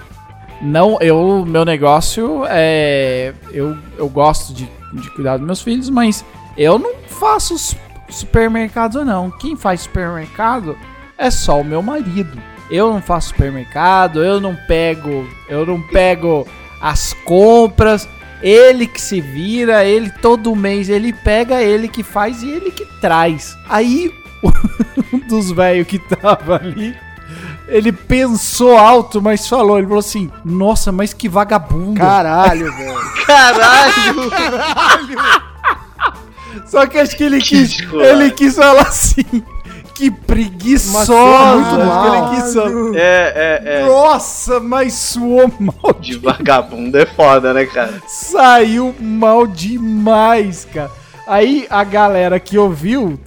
não, eu, meu negócio é. Eu, eu gosto de, de cuidar dos meus filhos, mas eu não faço os supermercados, não. Quem faz supermercado é só o meu marido. Eu não faço supermercado, eu não pego. Eu não pego as compras. Ele que se vira, ele todo mês ele pega, ele que faz e ele que traz. Aí um dos velhos que tava ali, ele pensou alto, mas falou, ele falou assim: "Nossa, mas que vagabundo". Caralho, velho. Caralho! Só que acho que ele Que quis, ele quis falar assim: "Que preguiçoso". Mas muito mal. ele quis falar, É, é, é. Nossa, mas suou mal. De vagabundo é foda, né, cara? Saiu mal demais, cara. Aí a galera que ouviu,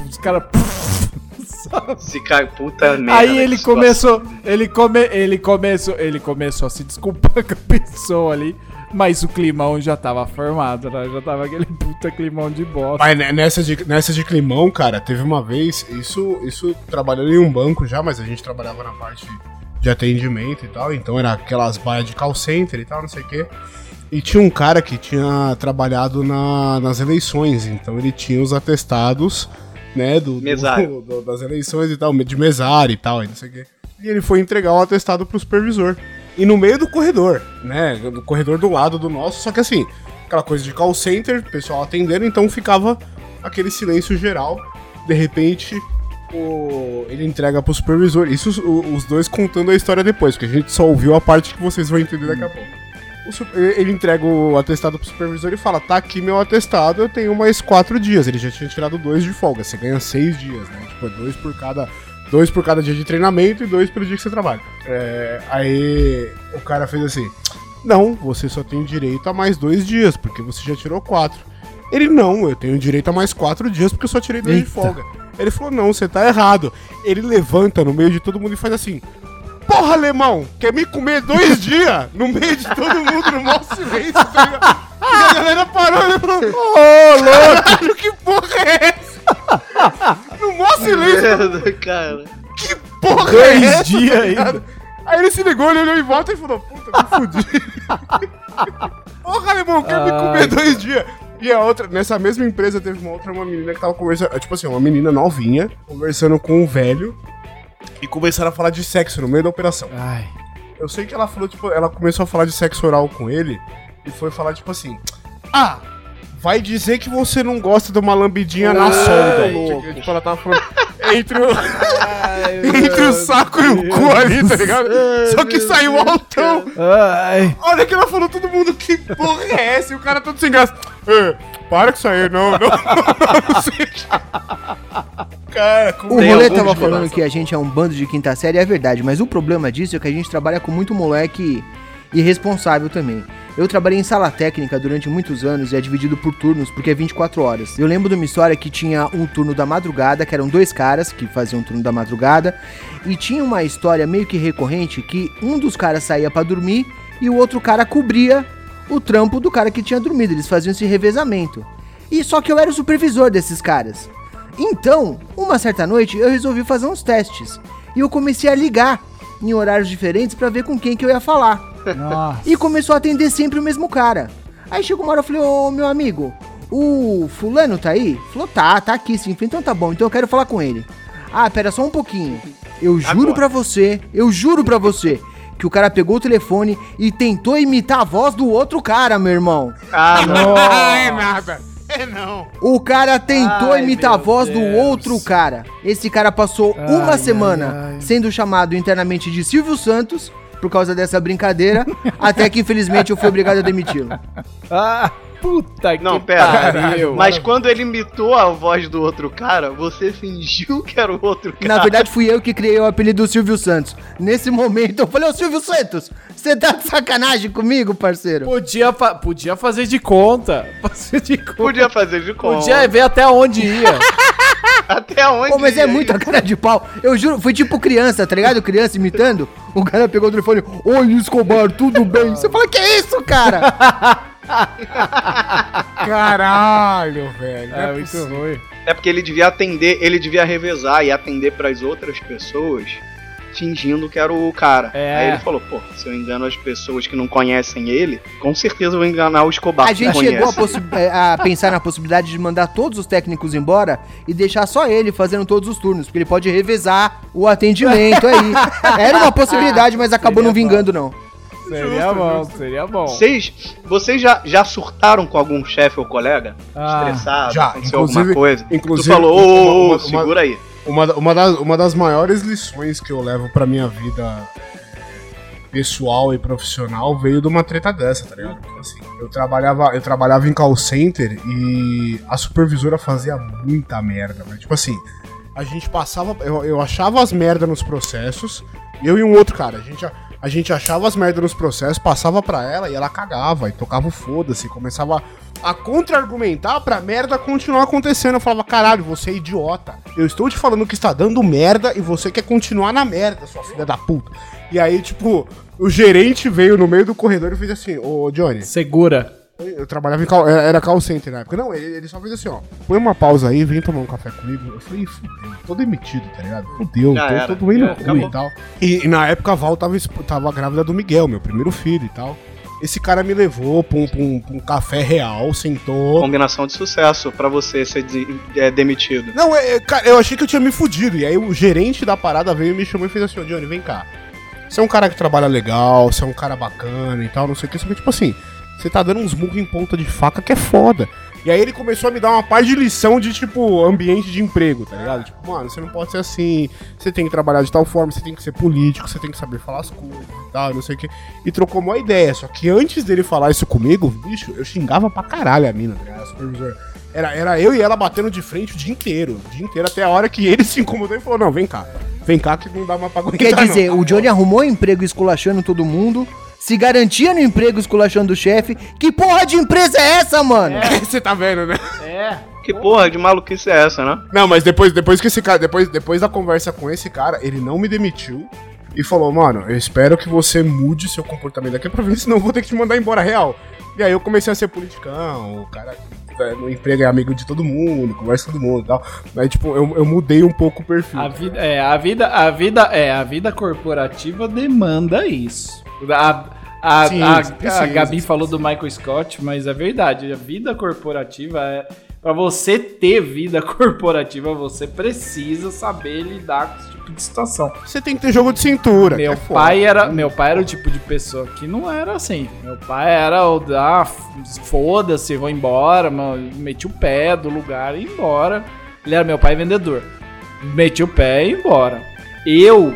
os caras. Se cai, puta merda. Aí ele começou, ele come, ele começou, ele começou a se desculpar com a pessoa ali, mas o climão já tava formado, né? Já tava aquele puta climão de bosta. Mas ne- nessa de, nessa de climão, cara, teve uma vez, isso, isso trabalhando em um banco já, mas a gente trabalhava na parte de atendimento e tal, então era aquelas baias de call center e tal, não sei o quê. E tinha um cara que tinha trabalhado na- nas eleições, então ele tinha os atestados, né, do, do- do- das eleições e tal, de mesário e tal, e não sei o quê. E ele foi entregar o atestado pro supervisor. E no meio do corredor, né, do corredor do lado do nosso, só que assim, aquela coisa de call center, pessoal atendendo, então ficava aquele silêncio geral. De repente, o- ele entrega pro supervisor. Isso os, os dois contando a história depois, porque a gente só ouviu a parte que vocês vão entender daqui a pouco. Ele entrega o atestado pro supervisor e fala: tá aqui meu atestado, eu tenho mais quatro dias. Ele já tinha tirado dois de folga. Você ganha seis dias, né? Tipo, é dois por cada. Dois por cada dia de treinamento e dois pelo dia que você trabalha. É, aí o cara fez assim: Não, você só tem direito a mais dois dias, porque você já tirou quatro. Ele, não, eu tenho direito a mais quatro dias porque eu só tirei dois de Eita. folga. Ele falou, não, você tá errado. Ele levanta no meio de todo mundo e faz assim. Porra, alemão, quer me comer dois dias? No meio de todo mundo, no maior silêncio, tá ligado? E a galera parou e falou, ô, louco, que porra é essa? No maior silêncio, Merda, cara. que porra é Dois essa? dias tá ligado? Aí ele se ligou, ele olhou em volta e falou, puta, me fudi. Porra, alemão, quer me comer Ai, dois dias? E a outra, nessa mesma empresa teve uma outra uma menina que tava conversando, tipo assim, uma menina novinha, conversando com um velho e começaram a falar de sexo no meio da operação. Ai. Eu sei que ela falou, tipo, ela começou a falar de sexo oral com ele e foi falar, tipo assim, ah, vai dizer que você não gosta de uma lambidinha na solda. Tipo, tipo, ela tava falando entre o, entre o saco e o cu ali, tá ligado? Só que saiu altão. Ai. Olha que ela falou, todo mundo, que porra é essa? E o cara todo sem graça. "É, para com isso aí, não, não, não sei. Cara, com O rolê tava falando que a gente é um bando de quinta série, é verdade, mas o problema disso é que a gente trabalha com muito moleque irresponsável também. Eu trabalhei em sala técnica durante muitos anos e é dividido por turnos, porque é 24 horas. Eu lembro de uma história que tinha um turno da madrugada, que eram dois caras que faziam o turno da madrugada, e tinha uma história meio que recorrente que um dos caras saía pra dormir e o outro cara cobria o trampo do cara que tinha dormido. Eles faziam esse revezamento. E só que eu era o supervisor desses caras. Então, uma certa noite eu resolvi fazer uns testes. E eu comecei a ligar em horários diferentes pra ver com quem que eu ia falar. Nossa. E começou a atender sempre o mesmo cara. Aí chegou uma hora eu falei, ô meu amigo, o fulano tá aí? Falou, tá, tá aqui sim. Falei, então tá bom, então eu quero falar com ele. Ah, pera só um pouquinho. Eu juro pra você, eu juro pra você, que o cara pegou o telefone e tentou imitar a voz do outro cara, meu irmão. Ah, não. é nada. É não. O cara tentou Ai, imitar a voz do Deus. outro cara. Esse cara passou Ai, uma ai, semana ai. sendo chamado internamente de Silvio Santos por causa dessa brincadeira, até que infelizmente eu fui obrigado a demiti-lo. Ah, puta que Não, pera. pariu. Mas quando ele imitou a voz do outro cara, você fingiu que era o outro cara. Na verdade, fui eu que criei o apelido do Silvio Santos. Nesse momento, eu falei, ô Silvio Santos, você tá de sacanagem comigo, parceiro? Podia, fa- podia fazer de conta. Fazer de conta. Podia fazer de conta. Podia ver até onde ia. Até onde? Pô, mas é ia muita cara de pau. Eu juro, foi tipo criança, tá ligado? Criança imitando. O cara pegou o telefone, oi Escobar, tudo bem? Você fala, que isso, cara? Caralho, velho. É é muito possível. ruim. É porque ele devia atender, ele devia revezar e atender pras outras pessoas fingindo que era o cara. É. Aí ele falou, pô, se eu engano as pessoas que não conhecem ele, com certeza eu vou enganar o Escobar. A gente conhece. chegou a, é, a pensar na possibilidade de mandar todos os técnicos embora e deixar só ele fazendo todos os turnos, porque ele pode revezar o atendimento aí. Era uma possibilidade, mas acabou não vingando, não. Seria Justo, bom, justo. seria bom. Vocês, vocês já, já surtaram com algum chefe ou colega? Ah, Estressado? já, aconteceu inclusive- alguma coisa? inclusive, tu falou, ô, uma- ô, ô, uma- segura aí. Uma, uma, das, uma das maiores lições que eu levo pra minha vida é, pessoal e profissional veio de uma treta dessa, tá ligado? Porque, assim, eu trabalhava, eu trabalhava em call center e a supervisora fazia muita merda, velho. Tipo assim, a gente passava, eu, eu achava as merdas nos processos, eu e um outro cara, a gente, a, gente achava as merdas nos processos, passava pra ela e ela cagava e tocava o foda-se, começava a contra-argumentar pra merda continuar acontecendo. Eu falava, caralho, você é idiota. Eu estou te falando que está dando merda e você quer continuar na merda, sua filha da puta. E aí, tipo, o gerente veio no meio do corredor e fez assim, ô Johnny, Segura. Eu trabalhava em call, era call center na época. Não, ele, ele só fez assim, ó. Põe uma pausa aí, vem tomar um café comigo. Eu falei, fudeu, tô demitido, tá ligado? Fudeu, Já tô, tô doendo Já cu e tal. E, e na época a Val tava, tava grávida do Miguel, meu primeiro filho e tal. Esse cara me levou pra um, pra um- pra um café real, sentou. Combinação de sucesso pra você ser de- é, demitido. Não, é, é, cara, eu achei que eu tinha me fudido. E aí o gerente da parada veio e me chamou e fez assim, ô Johnny, vem cá. Você é um cara que trabalha legal, você é um cara bacana e tal, não sei o que. Só que, tipo assim, você tá dando uns murros em ponta de faca que é foda. E aí ele começou a me dar uma par de lição de, tipo, ambiente de emprego, tá ligado? Tipo, mano, você não pode ser assim, você tem que trabalhar de tal forma, você tem que ser político, você tem que saber falar as coisas e tal, não sei o que. E trocou uma ideia. Só que antes dele falar isso comigo, bicho, eu xingava pra caralho a mina, tá ligado? A supervisora. Era, era eu e ela batendo de frente o dia inteiro. O dia inteiro, até a hora que ele se incomodou e falou: Não, vem cá. Vem cá que não dá mais pra aguentar. Quer dizer, não. o Johnny arrumou emprego esculachando todo mundo, se garantia no emprego esculachando o chefe. Que porra de empresa é essa, mano? Você tá vendo, né? É. Que porra de maluquice é essa, né? Não, mas depois, depois que esse cara. Depois, depois da conversa com esse cara, ele não me demitiu. E falou, mano, eu espero que você mude seu comportamento daqui pra ver, senão eu vou ter que te mandar embora real. E aí eu comecei a ser politicão, o cara é, no emprego é amigo de todo mundo, conversa com todo mundo e tal. Aí, tipo, eu, eu mudei um pouco o perfil. A vida, é, a vida, a vida, é, a vida corporativa demanda isso. A, a, Sim, a, precisa, a Gabi precisa. falou do Michael Scott, mas é verdade. A vida corporativa é. Pra você ter vida corporativa, você precisa saber lidar com esse tipo de situação. Você tem que ter jogo de cintura. Meu é foda. pai era, meu pai era o tipo de pessoa que não era assim. Meu pai era o da foda-se, vou embora, mano, meti o pé do lugar e ia embora. Ele era meu pai vendedor. Meti o pé e ia embora. Eu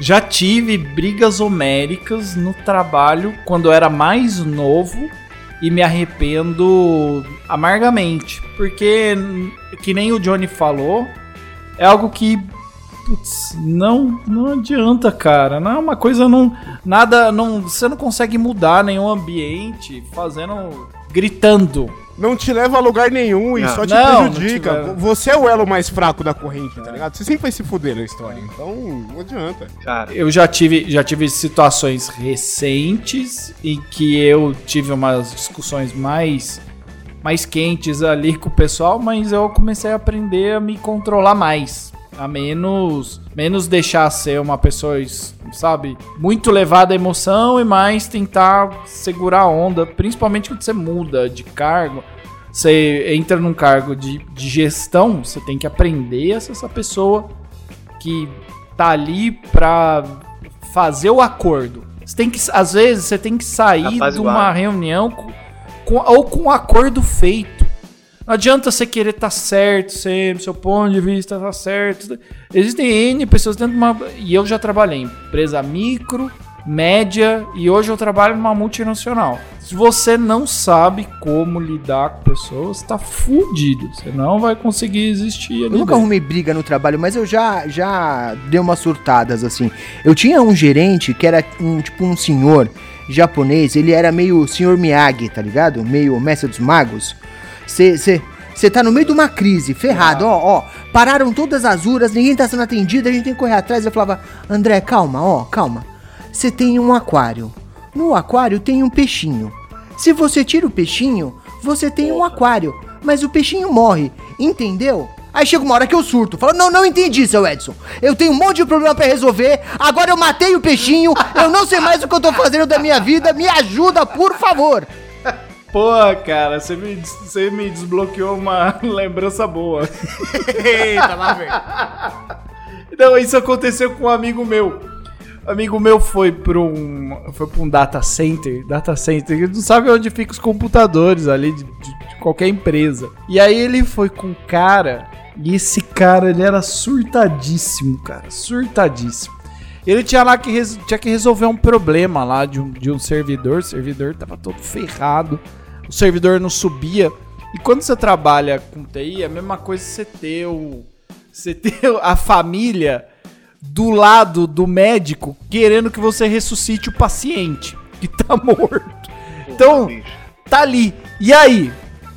já tive brigas homéricas no trabalho quando eu era mais novo e me arrependo amargamente, porque que nem o Johnny falou, é algo que Putz, não, não adianta, cara. Não é uma coisa não nada não, você não consegue mudar nenhum ambiente fazendo gritando. Não te leva a lugar nenhum e Não. só te Não, não prejudica. te leva. Você é o elo mais fraco da corrente, tá ligado? Você sempre vai se fuder na história. Então, não adianta. Cara, Eu já tive, já tive situações recentes em que eu tive umas discussões mais mais quentes ali com o pessoal, mas eu comecei a aprender a me controlar mais, a menos menos deixar ser uma pessoa, sabe, muito levada à emoção e mais tentar segurar a onda, principalmente quando você muda de cargo. Você entra num cargo de, de gestão, você tem que aprender a ser essa pessoa que tá ali pra fazer o acordo. Você tem que, às vezes, você tem que sair de uma reunião com, com- ou com um acordo feito. Não adianta você querer estar certo sempre, seu ponto de vista tá certo. Existem N pessoas dentro de uma. E eu já trabalhei em empresa micro, média e hoje eu trabalho numa multinacional. Se você não sabe como lidar com pessoas, tá fudido. Você não vai conseguir existir ali. Eu nunca dentro. arrumei briga no trabalho, mas eu já, já dei umas surtadas, assim. Eu tinha um gerente que era um, tipo um senhor japonês, ele era meio senhor Miyagi, tá ligado? Meio mestre dos magos. Você tá no meio de uma crise, ferrado, ó, ó. Pararam todas as uras, ninguém tá sendo atendido, a gente tem que correr atrás. Eu falava, André, calma, ó, calma. Você tem um aquário. No aquário tem um peixinho. Se você tira o peixinho, você tem um aquário. Mas o peixinho morre, entendeu? Aí chega uma hora que eu surto. Falo, não, não entendi, seu Edson. Eu tenho um monte de problema pra resolver. Agora eu matei o peixinho. Eu não sei mais o que eu tô fazendo da minha vida. Me ajuda, por favor. Pô, cara, você me, você me desbloqueou uma lembrança boa. Eita, lá vem. Então, isso aconteceu com um amigo meu. Um amigo meu foi para um, foi pra um data center. Data center, ele não sabe onde ficam os computadores ali de, de- de qualquer empresa. E aí ele foi com um cara. E esse cara, ele era surtadíssimo, cara. Surtadíssimo. Ele tinha lá que, tinha que resolver um problema lá de um, de um servidor. O servidor tava todo ferrado. O servidor não subia. E quando você trabalha com TI, é a mesma coisa você ter o. Você ter a família do lado do médico querendo que você ressuscite o paciente que tá morto. Então, tá ali. E aí?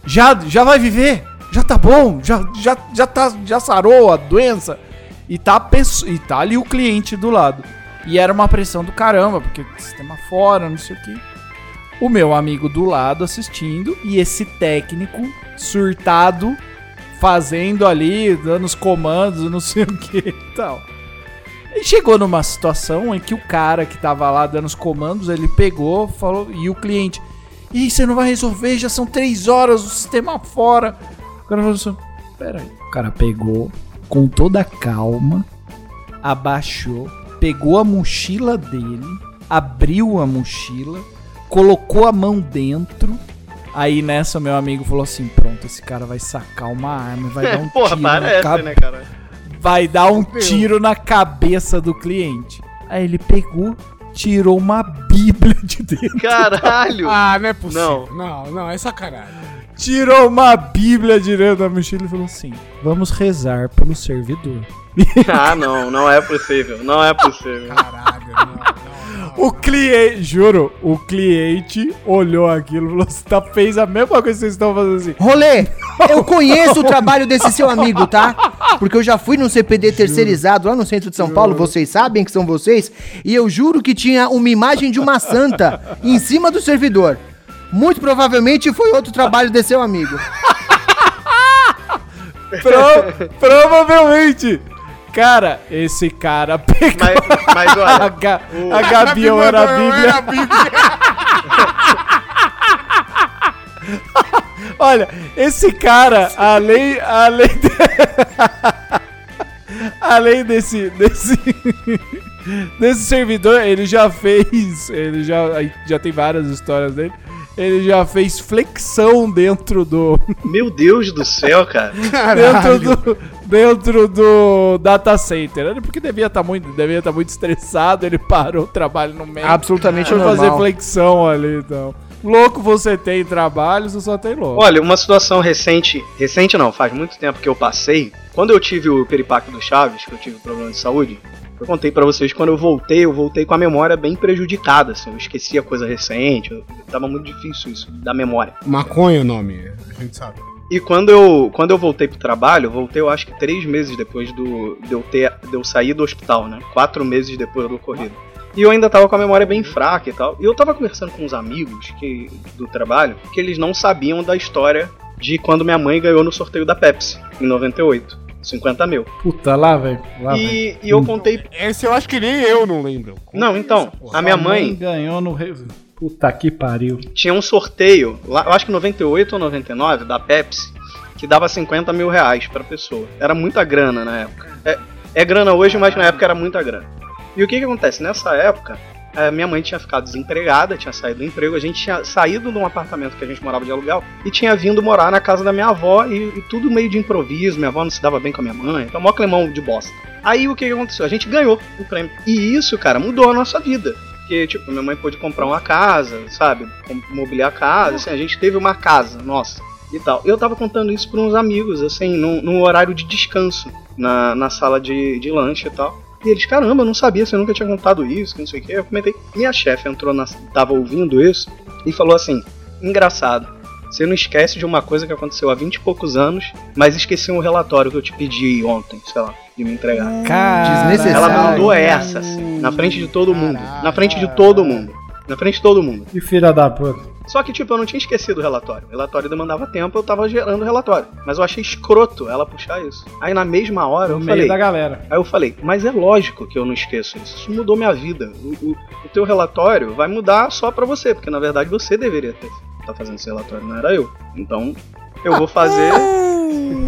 Já, já vai viver? Já tá bom? Já, já, já, tá, já sarou a doença? E tá, e tá ali o cliente do lado. E era uma pressão do caramba, porque sistema fora, não sei o que. O meu amigo do lado assistindo e esse técnico surtado fazendo ali, dando os comandos, não sei o que e tal. E chegou numa situação em que o cara que tava lá dando os comandos, ele pegou, falou, e o cliente, Ih, você não vai resolver, já são três horas, o sistema fora. O cara falou assim, pera aí. O cara pegou, com toda calma, abaixou, pegou a mochila dele, abriu a mochila, colocou a mão dentro. Aí nessa, meu amigo falou assim: Pronto, esse cara vai sacar uma arma e vai dar um Porra, tiro na parece, cabe- né, cara? vai dar um tiro na cabeça do cliente. Aí ele pegou, tirou uma bíblia de dentro. Caralho! Ah, não é possível. Não, não, é sacanagem. Tirou uma bíblia de dentro da mochila e falou assim: Vamos rezar pelo servidor. Ah, não, não é possível. Não é possível. Caralho, não, não, não. O cliente, juro, o cliente olhou aquilo e falou assim: tá, fez a mesma coisa que vocês estão fazendo assim. Rolê, eu conheço o trabalho desse seu amigo, tá? Porque eu já fui num CPD terceirizado lá no centro de São Paulo, vocês sabem que são vocês, e eu juro que tinha uma imagem de uma santa em cima do servidor. Muito provavelmente foi outro trabalho desse seu amigo. Pro- provavelmente. Cara, esse cara pegou. Mas, mas a, olha, Ga- o- a Gabi ou era a Bíblia. Era a Bíblia. Olha, esse cara, além, além, de- além desse, desse, desse servidor, ele já fez, ele já, já tem várias histórias dele. Ele já fez flexão dentro do, meu Deus do céu, cara. dentro do, dentro do data center. Ele porque devia estar muito, devia estar muito estressado. Ele parou o trabalho no meio. Absolutamente Foi fazer normal. flexão ali, então. Louco você tem trabalho, você só tem louco. Olha, uma situação recente, recente não, faz muito tempo que eu passei. Quando eu tive o peripaque do Chaves, que eu tive problema de saúde, eu contei pra vocês quando eu voltei, eu voltei com a memória bem prejudicada, assim, eu esquecia coisa recente, eu, tava muito difícil isso da memória. Maconha é o nome, a gente sabe. E quando eu, quando eu voltei pro trabalho, voltei eu acho que três meses depois do, de, eu ter, de eu sair do hospital, né? Quatro meses depois do ocorrido. E eu ainda tava com a memória bem fraca e tal. E eu tava conversando com uns amigos que, do trabalho que eles não sabiam da história de quando minha mãe ganhou no sorteio da Pepsi, em 98. 50 mil. Puta, lá, velho. E, e eu contei. Esse eu acho que nem eu não lembro. Não, então, a minha mãe ganhou no. Puta que pariu. tinha um sorteio, lá, eu acho que 98 ou 99, da Pepsi, que dava 50 mil reais pra pessoa. Era muita grana na época. É, é grana hoje, mas na época era muita grana. E o que que acontece? Nessa época, minha mãe tinha ficado desempregada, tinha saído do emprego, a gente tinha saído de um apartamento que a gente morava de aluguel e tinha vindo morar na casa da minha avó e, e tudo meio de improviso, minha avó não se dava bem com a minha mãe, então mó climão de bosta. Aí o que aconteceu? A gente ganhou o prêmio. E isso, cara, mudou a nossa vida. Porque, tipo, minha mãe pôde comprar uma casa, sabe? Mobiliar a casa, assim, a gente teve uma casa, nossa, e tal. Eu tava contando isso pra uns amigos, assim, num, num horário de descanso, na, na sala de, de lanche e tal. E eles, caramba, eu não sabia, você nunca tinha contado isso, que não sei o que. Eu comentei. Minha chefe entrou na. tava ouvindo isso e falou assim: engraçado. Você não esquece de uma coisa que aconteceu há 20 e poucos anos, mas esqueci um relatório que eu te pedi ontem, sei lá, de me entregar. Cara, Desnecessário. Ela mandou essa, assim, na frente de todo mundo. Na frente de todo mundo. Na frente de todo mundo. Que filha da puta. Só que, tipo, eu não tinha esquecido o relatório. O relatório demandava tempo, eu tava gerando o relatório. Mas eu achei escroto ela puxar isso. Aí na mesma hora eu No falei. meio da galera. Aí eu falei, mas é lógico que eu não esqueço isso. Isso mudou minha vida. O, o- o teu relatório vai mudar só pra você, porque na verdade você deveria ter tá fazendo esse relatório, não era eu. Então, eu vou fazer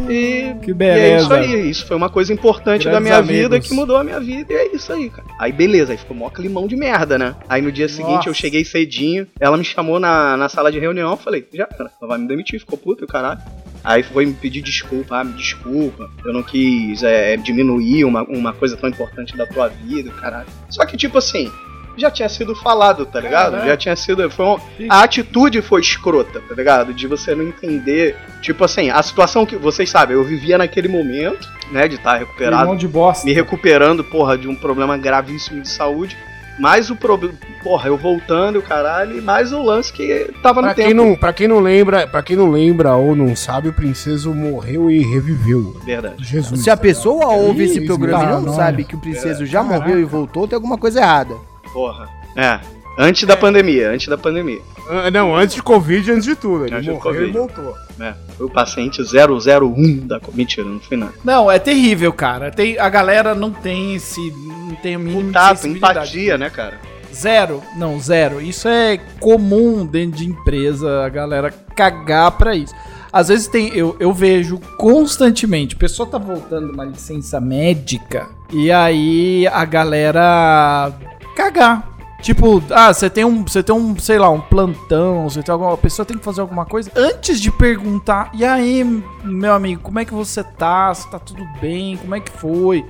e, Que e é beleza. isso aí. Isso foi uma coisa importante da Grandes minha vida amigos. que mudou a minha vida e é isso aí, cara. Aí beleza, aí ficou mó climão de merda, né? Aí no dia seguinte eu Nossa. cheguei cedinho, ela me chamou na, na sala de reunião, eu falei, já, cara, ela vai me demitir, ficou puto, caralho. Aí foi me pedir desculpa, ah, me desculpa, eu não quis é, diminuir uma, uma coisa tão importante da tua vida, caralho. Só que, tipo assim, já tinha sido falado, tá ligado? É, né? Já tinha sido. Foi um- a atitude foi escrota, tá ligado? De você não entender. Tipo assim, a situação que. Vocês sabem, eu vivia naquele momento, né, de estar recuperado Limão de bosta. me recuperando, porra, de um problema gravíssimo de saúde. mais o problema. Porra, eu voltando e o caralho, e mais o lance que tava no Pra tempo. quem, não, pra quem não lembra, para quem não lembra ou não sabe, o princeso morreu e reviveu. Verdade. Jesus. Se a pessoa ouve esse Ih, programa e tá, não não. sabe que o princeso já Caraca. morreu e voltou, tem alguma coisa errada. Porra. É. Antes da pandemia, antes da pandemia. Ah, Não, antes de Covid, antes de tudo. Ele Antes de morreu Covid. e voltou. né? Foi o paciente 001 da. Mentira, não foi nada. Não, é terrível, cara. Tem, a galera não tem esse. Não tem o mínimo O de tato, sensibilidade. empatia, né, cara? Zero? Não, zero. Isso é comum dentro de empresa, a galera cagar pra isso. Às vezes tem, eu, eu vejo constantemente, a pessoa tá voltando uma licença médica e aí a galera cagar. Tipo, ah, você tem um, você tem um, sei lá, um plantão, você tem alguma a pessoa tem que fazer alguma coisa antes de perguntar. E aí, meu amigo, como é que você tá? Se tá tudo bem? Como é que foi?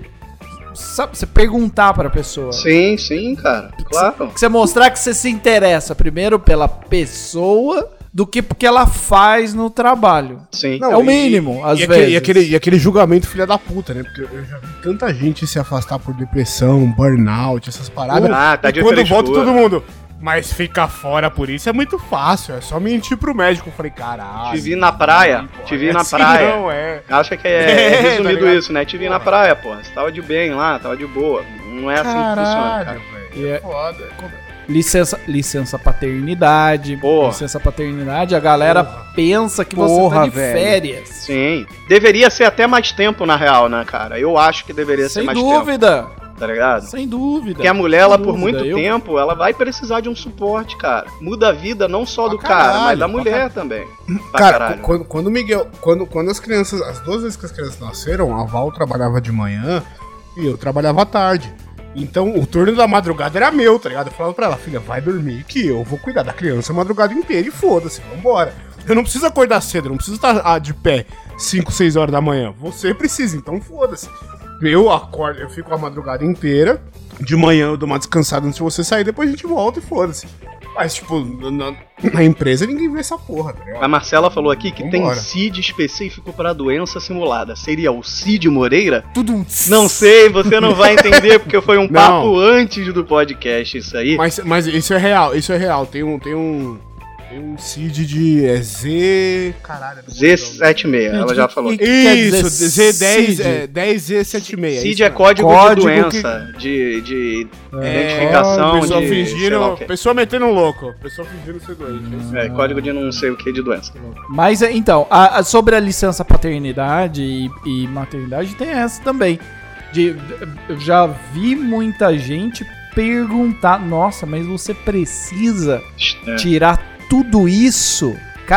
Sabe, você perguntar pra pessoa. Sim, sim, cara. Claro. Que você mostrar que você se interessa primeiro pela pessoa do que porque ela faz no trabalho. Sim. Não, é o e- mínimo, às e vezes. Aquele, e, aquele, e aquele julgamento filha da puta, né? Porque eu já vi tanta gente se afastar por depressão, burnout, essas paradas. Ah, tá e quando volta todo mundo. Mas ficar fora por isso é muito fácil, é só mentir pro médico. Eu falei, caralho. Te vi na praia, te vi é na assim praia. Não, é. Acha que é, É, tá resumido ligado? isso, né? Te vi na praia, pô. Você tava de bem lá, tava de boa. Não é assim que funciona, Caralho, cara. velho. E é- É foda. Licença, licença paternidade. Porra. Licença paternidade, a galera pensa que você Porra, tá de velho. férias. Sim. Deveria ser até mais tempo, na real, né, cara? Eu acho que deveria ser Sem mais tempo, dúvida. tá ligado? Sem dúvida. Porque a mulher, ela, Sem por dúvida, muito eu- tempo, ela vai precisar de um suporte, cara. Muda a vida não só Pra do cara, caralho, mas da pra mulher também. Pra Cara, quando, quando o Miguel. Quando, quando as crianças. As duas vezes que as crianças nasceram, a Val trabalhava de manhã e eu trabalhava à tarde. Então o turno da madrugada era meu, tá ligado? Eu falava pra ela, filha, vai dormir que eu vou cuidar da criança a madrugada inteira e foda-se, vambora. Eu não preciso acordar cedo, eu não preciso estar ah, de pé 5, 6 horas da manhã. Você precisa, então foda-se. Eu acordo, eu fico a madrugada inteira. De manhã eu dou uma descansada antes de você sair, depois a gente volta e foda-se. Mas, tipo, na, na empresa ninguém vê essa porra, tá ligado? A Marcela falou aqui que Vambora. tem CID específico para doença simulada. Seria o Cid Moreira? Tudo um Não sei, você não vai entender, porque foi um Não. papo antes do podcast isso aí. Mas, mas isso é real, isso é real. Tem um. Tem um. Tem um seed de. É Z. Caralho. lembrar Z76, ela já falou. E- o- Quer Isso, dizer, Z10, CID. é, 10Z76. CID é mesmo. código, Código de doença, de, de É, identificação pessoa de. fingindo. Pessoa metendo um louco. Pessoa fingindo ser doente. é. É, código de não sei o que de doença. Mas é, então, a- a- sobre a licença paternidade e, e maternidade, tem essa também. De, eu já vi muita gente perguntar: nossa, mas você precisa É. tirar tudo isso?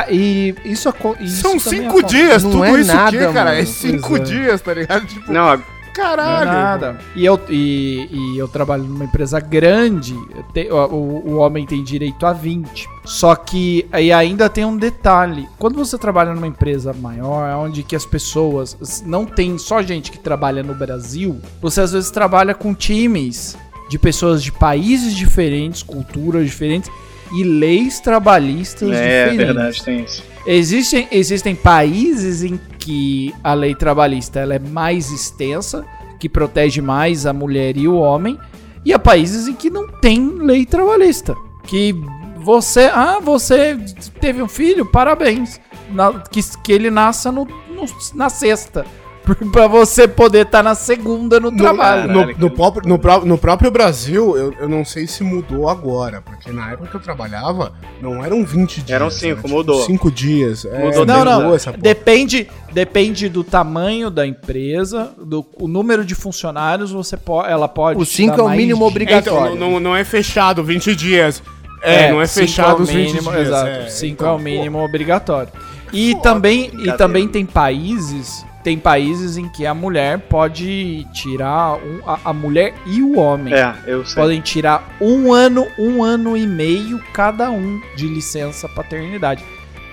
E isso, São cinco dias, Não tudo é isso nada, aqui, cara. É mano. cinco é. dias, tá ligado? Tipo, Não, a- Não é caralho. nada. E eu, e, e eu trabalho numa empresa grande, te- o, o- o homem tem direito a 20. Só que aí ainda tem um detalhe. Quando você trabalha numa empresa maior, onde que as pessoas não tem só gente que trabalha no Brasil, você às vezes trabalha com times de pessoas de países diferentes, culturas diferentes e leis trabalhistas é diferentes. verdade, tem isso. Existem, existem países em que a lei trabalhista ela é mais extensa, que protege mais a mulher e o homem, e há países em que não tem lei trabalhista. Que você, ah, você teve um filho, parabéns. Na- que, que ele nasça no, no- na sexta. pra você poder estar na segunda no, trabalho. Caralho, No, cara. no próprio, no, no próprio Brasil, eu, eu não sei se mudou agora, porque na época que eu trabalhava, não eram 20 dias. Eram cinco, era, mudou. 5 dias. É, Mudou Não, Mudou não. essa porra. Depende, depende do tamanho da empresa, do o número de funcionários, você po ela pode. O te 5 dar é o mínimo dias. obrigatório. Então, não, não, não é fechado 20 dias. É, não é cinco fechado o os 20 mínimo, dias. Exato, é. 5 Então, é o mínimo obrigatório. E Foda, também, e também tem países, tem países em que a mulher pode tirar um- a, a mulher e o homem É, eu sei. podem tirar um ano, um ano e meio cada um de licença paternidade.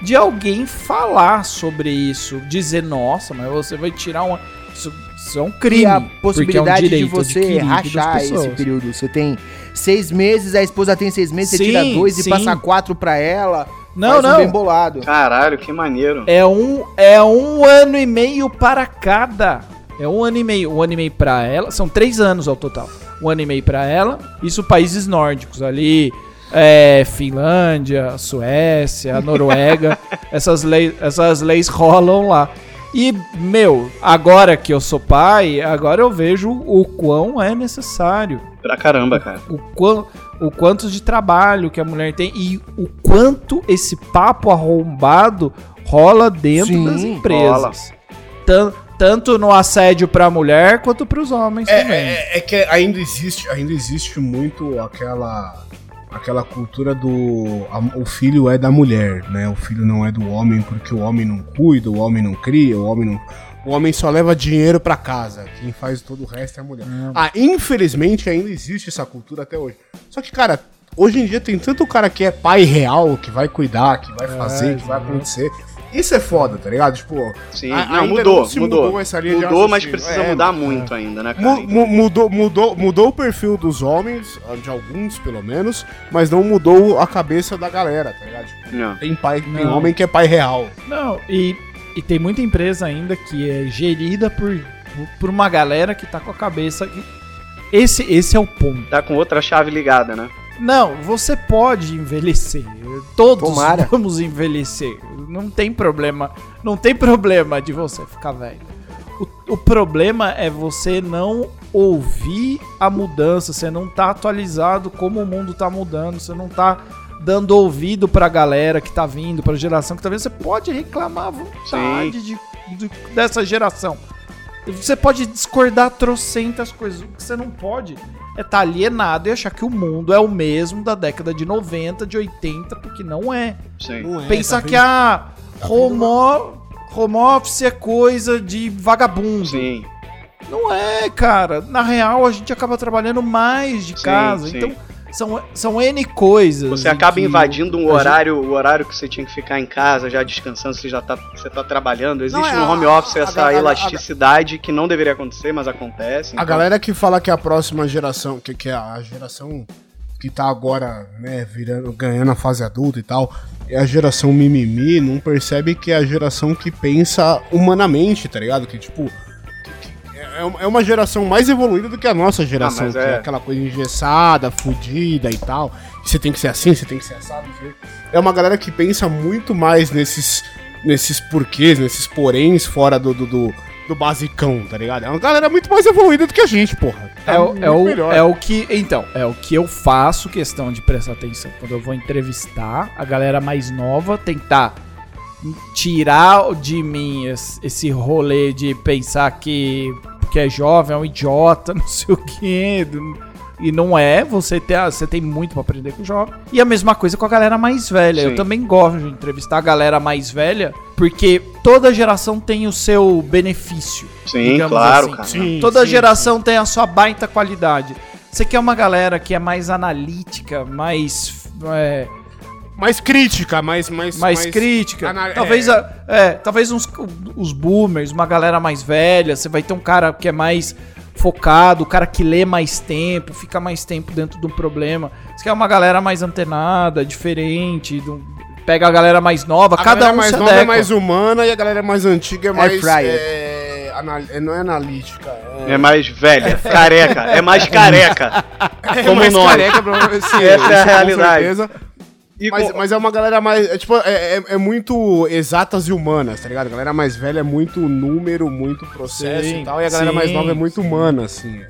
De alguém falar sobre isso, dizer, nossa, mas você vai tirar uma. Isso, isso é um crime. E a porque é um possibilidade de você rachar esse período. Você tem seis meses, a esposa tem seis meses, você Sim, tira dois e sim. passa quatro pra ela. Não, faz um não. bem bolado. Caralho, que maneiro. É um, é um ano e meio para cada. É um ano e meio. Um ano e meio pra ela. São três anos ao total. um ano e meio pra ela. Isso países nórdicos ali, é, Finlândia, Suécia, Noruega, essas, leis, essas leis rolam lá. E, meu, agora que eu sou pai, agora eu vejo o quão é necessário. Pra caramba, cara. O, quão, o quanto de trabalho que a mulher tem e o quanto esse papo arrombado rola dentro Sim, das empresas. Tan- tanto no assédio pra mulher quanto pros homens É, também. é, é que ainda existe, ainda existe muito aquela aquela cultura do a- o filho é da mulher, né? O filho não é do homem porque o homem não cuida, o homem não cria, o homem não o homem só leva dinheiro pra casa. Quem faz todo o resto é a mulher. Ah, infelizmente ainda existe essa cultura até hoje. Só que, cara, hoje em dia tem tanto cara que é pai real, que vai cuidar, que vai fazer, que vai acontecer. Isso é foda, tá ligado? Tipo, Sim, a- não, mudou, não se mudou. mudou essa linha de Mudou, mas precisa É, mudar muito ainda, né, cara? Mu- mu- mudou, mudou, mudou o perfil dos homens, de alguns pelo menos, mas não mudou a cabeça da galera, tá ligado? Tipo, Não. tem pai, tem Não. homem que é pai real. Não, e, e tem muita empresa ainda que é gerida por, por uma galera que tá com a cabeça. que- Esse, esse é o ponto. Tá com outra chave ligada, né? Não, você pode envelhecer. Todos Tomara. vamos envelhecer. Não tem problema. Não tem problema de você ficar velho. O, o problema é você não ouvir a mudança, você não tá atualizado como o mundo tá mudando, você não tá dando ouvido pra galera que tá vindo, pra geração que tá vindo. Você pode reclamar à vontade de, de- dessa geração. Você pode discordar trocentas coisas. O que você não pode é estar alienado e achar que o mundo é o mesmo da década de 90, de 80, porque não é. Sim. Não é, Pensar tá que a home, o- home office é coisa de vagabundo. Sim. Não é, cara. Na real, a gente acaba trabalhando mais de Sim, casa. sim. Então, são, são N coisas. Você acaba invadindo um a gente- horário, o horário que você tinha que ficar em casa, já descansando, você já tá, você tá trabalhando. Existe Não, é no a- home office a- essa a- a- elasticidade que não deveria acontecer, mas acontece. A então- galera que fala que a próxima geração, que, que é a geração que tá agora, né, virando, ganhando a fase adulta e tal, é a geração mimimi, não percebe que é a geração que pensa humanamente, tá ligado? Que tipo. É uma- é uma geração mais evoluída do que a nossa geração, mas que é é. aquela coisa engessada, fudida e tal. Você tem que ser assim, você tem que ser assado. É uma galera que pensa muito mais nesses, nesses porquês, nesses poréns fora do, do, do, do basicão, tá ligado? É uma galera muito mais evoluída do que a gente, porra. Tá É o, é, o, melhor. é o que. Então, é o que eu faço questão de prestar atenção. Quando eu vou entrevistar a galera mais nova, tentar tirar de mim esse, rolê de pensar que, que é jovem, é um idiota, não sei o quê. E não é, você tem, você tem muito pra aprender com o jovem. E a mesma coisa com a galera mais velha. Eu Sim. também gosto de entrevistar a galera mais velha, porque toda geração tem o seu benefício. Sim, digamos claro, assim. cara. Sim, Toda sim, geração tem a sua baita qualidade. Você quer uma galera que é mais analítica, mais. é, Mais crítica, mais. Mais, mais, crítica. ana- talvez, é. a- é, talvez uns, os boomers, uma galera mais velha. Você vai ter um cara que é mais focado, o cara que lê mais tempo, fica mais tempo dentro do problema. Você quer uma galera mais antenada, diferente. do- pega a galera mais nova, A cada galera um mais se nova é mais humana e a galera mais antiga é mais. fryer. É, anal- é, não é analítica. É, É mais velha, careca. É mais careca. é como mais nós. careca, pra- sim, Essa é a realidade. certeza. E Mas, com- mas é uma galera mais. É, tipo, é, é- é muito exatas e humanas, tá ligado? A galera mais velha é muito número, muito processo Sim, e tal. E a galera mais sim, nova é muito sim. humana, assim.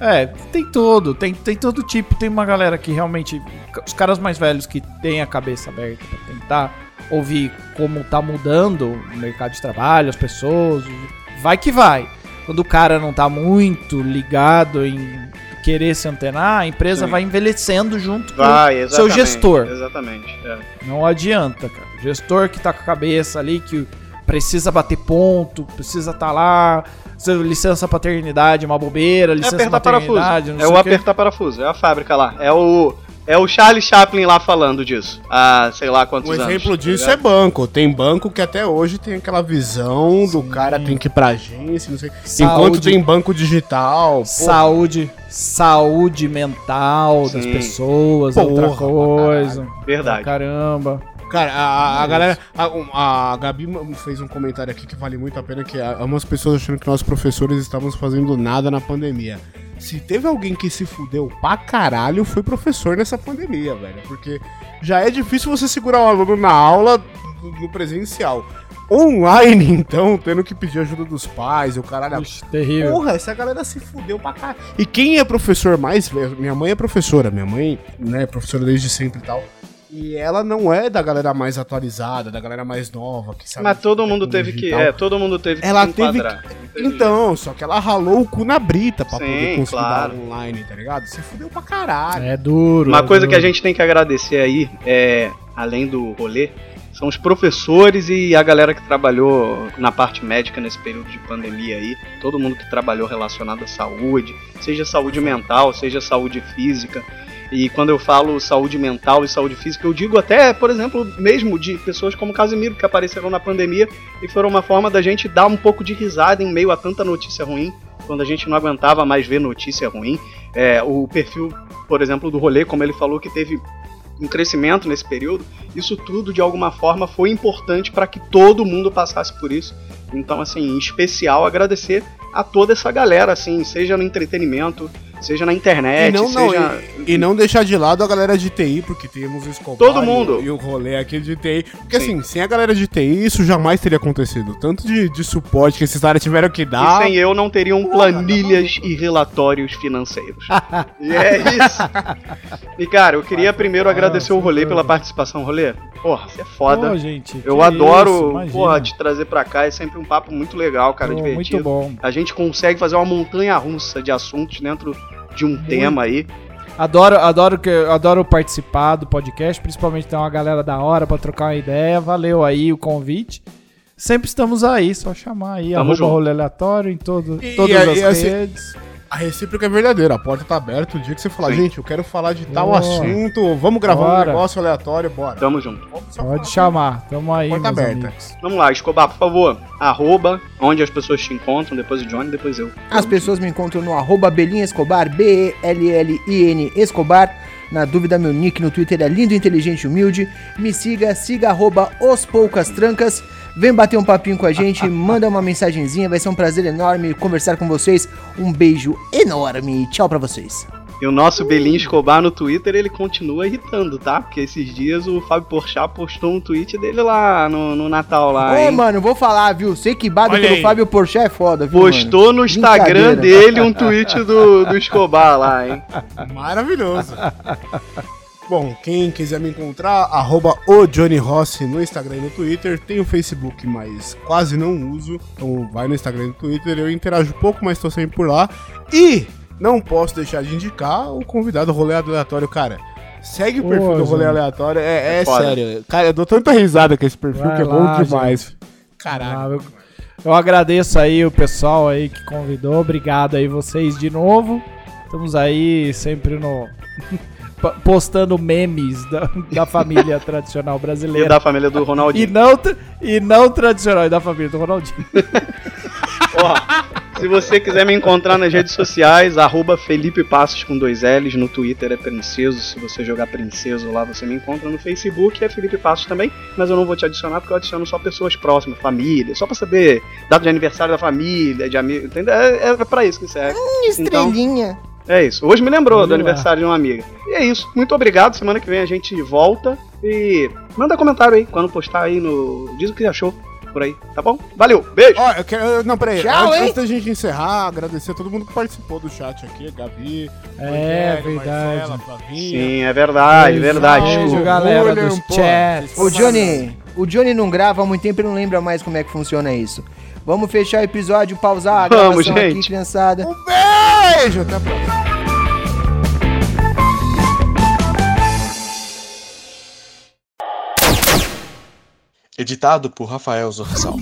É, tem todo, tem, tem todo tipo. Tem uma galera que realmente. Os caras mais velhos que têm a cabeça aberta pra tentar ouvir como tá mudando o mercado de trabalho, as pessoas. Vai que vai. Quando o cara não tá muito ligado em querer se antenar, a empresa Sim. vai envelhecendo junto Vai, com o seu gestor. Exatamente. é. Não adianta, cara. O gestor que tá com a cabeça ali, que precisa bater ponto, precisa estar lá. Seu licença paternidade, é uma bobeira, É licença apertar parafuso. paternidade, não É sei o apertar parafuso. É a fábrica lá. É o. É o Charlie Chaplin lá falando disso. Há sei lá quantos Um anos. exemplo tá disso é ligado? banco. Tem banco que até hoje tem aquela visão do cara tem que ir pra agência, não sei. Saúde. Enquanto tem banco digital. pô, Saúde, saúde mental das Sim. pessoas, é outra Porra, pra coisa. Verdade. Caramba. Cara, a, a galera. A, um, a Gabi fez um comentário aqui que vale muito a pena, que há umas pessoas achando que nós professores estávamos fazendo nada na pandemia. Se teve alguém que se fudeu pra caralho, foi professor nessa pandemia, velho. Porque já é difícil você segurar um aluno na aula no presencial. Online, então, tendo que pedir ajuda dos pais, o caralho. Puxa, terrível. Porra, essa galera se fudeu pra caralho. E quem é professor mais velho? Minha mãe é professora, minha mãe, né, é professora desde sempre e tal. E ela não é da galera mais atualizada, da galera mais nova, que sabe. Mas todo mundo teve que. É, todo mundo teve que Ela se teve teve Então, só que ela ralou o cu na brita pra Sim, poder conseguir claro. online, tá ligado? Se fudeu pra caralho. É duro. Uma é coisa que a duro. gente tem que agradecer aí, é, além do rolê, são os professores e a galera que trabalhou na parte médica nesse período de pandemia aí. Todo mundo que trabalhou relacionado à saúde, seja saúde mental, seja saúde física. E quando eu falo saúde mental e saúde física, eu digo até, por exemplo, mesmo de pessoas como Casimiro, que apareceram na pandemia e foram uma forma da gente dar um pouco de risada em meio a tanta notícia ruim, quando a gente não aguentava mais ver notícia ruim. É, o perfil, por exemplo, do rolê, como ele falou que teve um crescimento nesse período, isso tudo de alguma forma foi importante para que todo mundo passasse por isso. Então, assim, em especial agradecer a toda essa galera, assim, seja no entretenimento, seja na internet, E não, não, seja. E não deixar de lado a galera de TI, porque temos o Escobar Todo e o- mundo. E, o rolê aqui de TI. Porque Sim. assim, sem a galera de TI, isso jamais teria acontecido. Tanto de, de suporte que esses caras tiveram que E dar. sem eu não teriam planilhas e relatórios financeiros. e é isso. E cara, eu queria primeiro agradecer o rolê pela participação, rolê. Porra, você é foda. Pô, gente, eu adoro, isso, porra, te trazer pra cá. É sempre um papo muito legal, cara, Pô, divertido. Muito bom. A gente consegue fazer uma montanha russa de assuntos dentro de um tema aí. Adoro, adoro, que, adoro participar do podcast, principalmente ter uma galera da hora pra trocar uma ideia. Valeu aí o convite. Sempre estamos aí, só chamar aí, Tamo arroba junto. rolê aleatório em todo, E- todas e- as e assim, redes. A recíproca é verdadeira, a porta tá aberta. O dia que você falar, Sim. gente, eu quero falar de tal Boa. assunto, vamos gravar um Bora. negócio aleatório, bora. Tamo junto. Pode chamar, tamo aí, Porta meus aberta. amigos. Vamos lá, Escobar, por favor. Arroba, onde as pessoas te encontram, depois o Johnny, depois eu. As pessoas me encontram no arroba Belinha Escobar, B-E-L-L-I-N Escobar. Na dúvida, meu nick no Twitter é lindo, inteligente e humilde. Me siga, siga arroba os poucas trancas. Vem bater um papinho com a gente, manda uma mensagenzinha, vai ser um prazer enorme conversar com vocês. Um beijo enorme, tchau pra vocês. E o nosso Belinho Escobar no Twitter, ele continua irritando, tá? Porque esses dias o Fábio Porchat postou um tweet dele lá no, no Natal lá, Ô, hein? mano, vou falar, viu? Sei que bado pelo aí. Fábio Porchat é foda, viu, mano? Postou no Instagram dele um tweet do, do Escobar lá, hein? Maravilhoso. Bom, quem quiser me encontrar, arroba o Johnny Rossi no Instagram e no Twitter. Tem o Facebook, mas quase não uso. Então vai no Instagram e no Twitter. Eu interajo pouco, mas tô sempre por lá. E não posso deixar de indicar o convidado rolê aleatório, cara. Segue o Ô, perfil do rolê gente. aleatório. É, é foda. sério. Cara, eu dou tanta risada com esse perfil Vai que é lá, bom demais. Caralho. Ah, eu, eu agradeço aí o pessoal aí que convidou. Obrigado aí vocês de novo. Estamos aí sempre no postando memes da, da família tradicional E brasileira. da família do E Ronaldinho. não, tra- e não tradicional, e da família do Ronaldinho. Ó, se você quiser me encontrar nas redes sociais, arroba Felipe Passos com dois L's, no Twitter é Princeso, se você jogar Princeso lá você me encontra no Facebook, é Felipe Passos também, mas eu não vou te adicionar porque eu adiciono só pessoas próximas, família, só pra saber data de aniversário da família, de amigo, entendeu? É, é pra isso que serve. Estrelinha. É isso. Hoje me lembrou Vamos do lá. aniversário de uma amiga. E é isso. Muito obrigado. Semana que vem a gente volta e manda comentário aí quando postar aí no. Diz o que achou por aí, tá bom? Valeu, beijo! Ó, eu quero. Não, peraí. Tchau, antes, antes da gente encerrar, agradecer a todo mundo que participou do chat aqui, Gabi, É, Rogério, verdade. Marcela, Flavinha. Sim, é verdade, verdade. Beijo, Desculpa. galera William, dos chats. O Johnny, o Johnny não grava há muito tempo e não lembra mais como é que funciona isso. Vamos fechar o episódio, pausar a Vamos, gravação aqui, gente. criançada. Um beijo, até a próxima. Editado por Rafael Zorzal.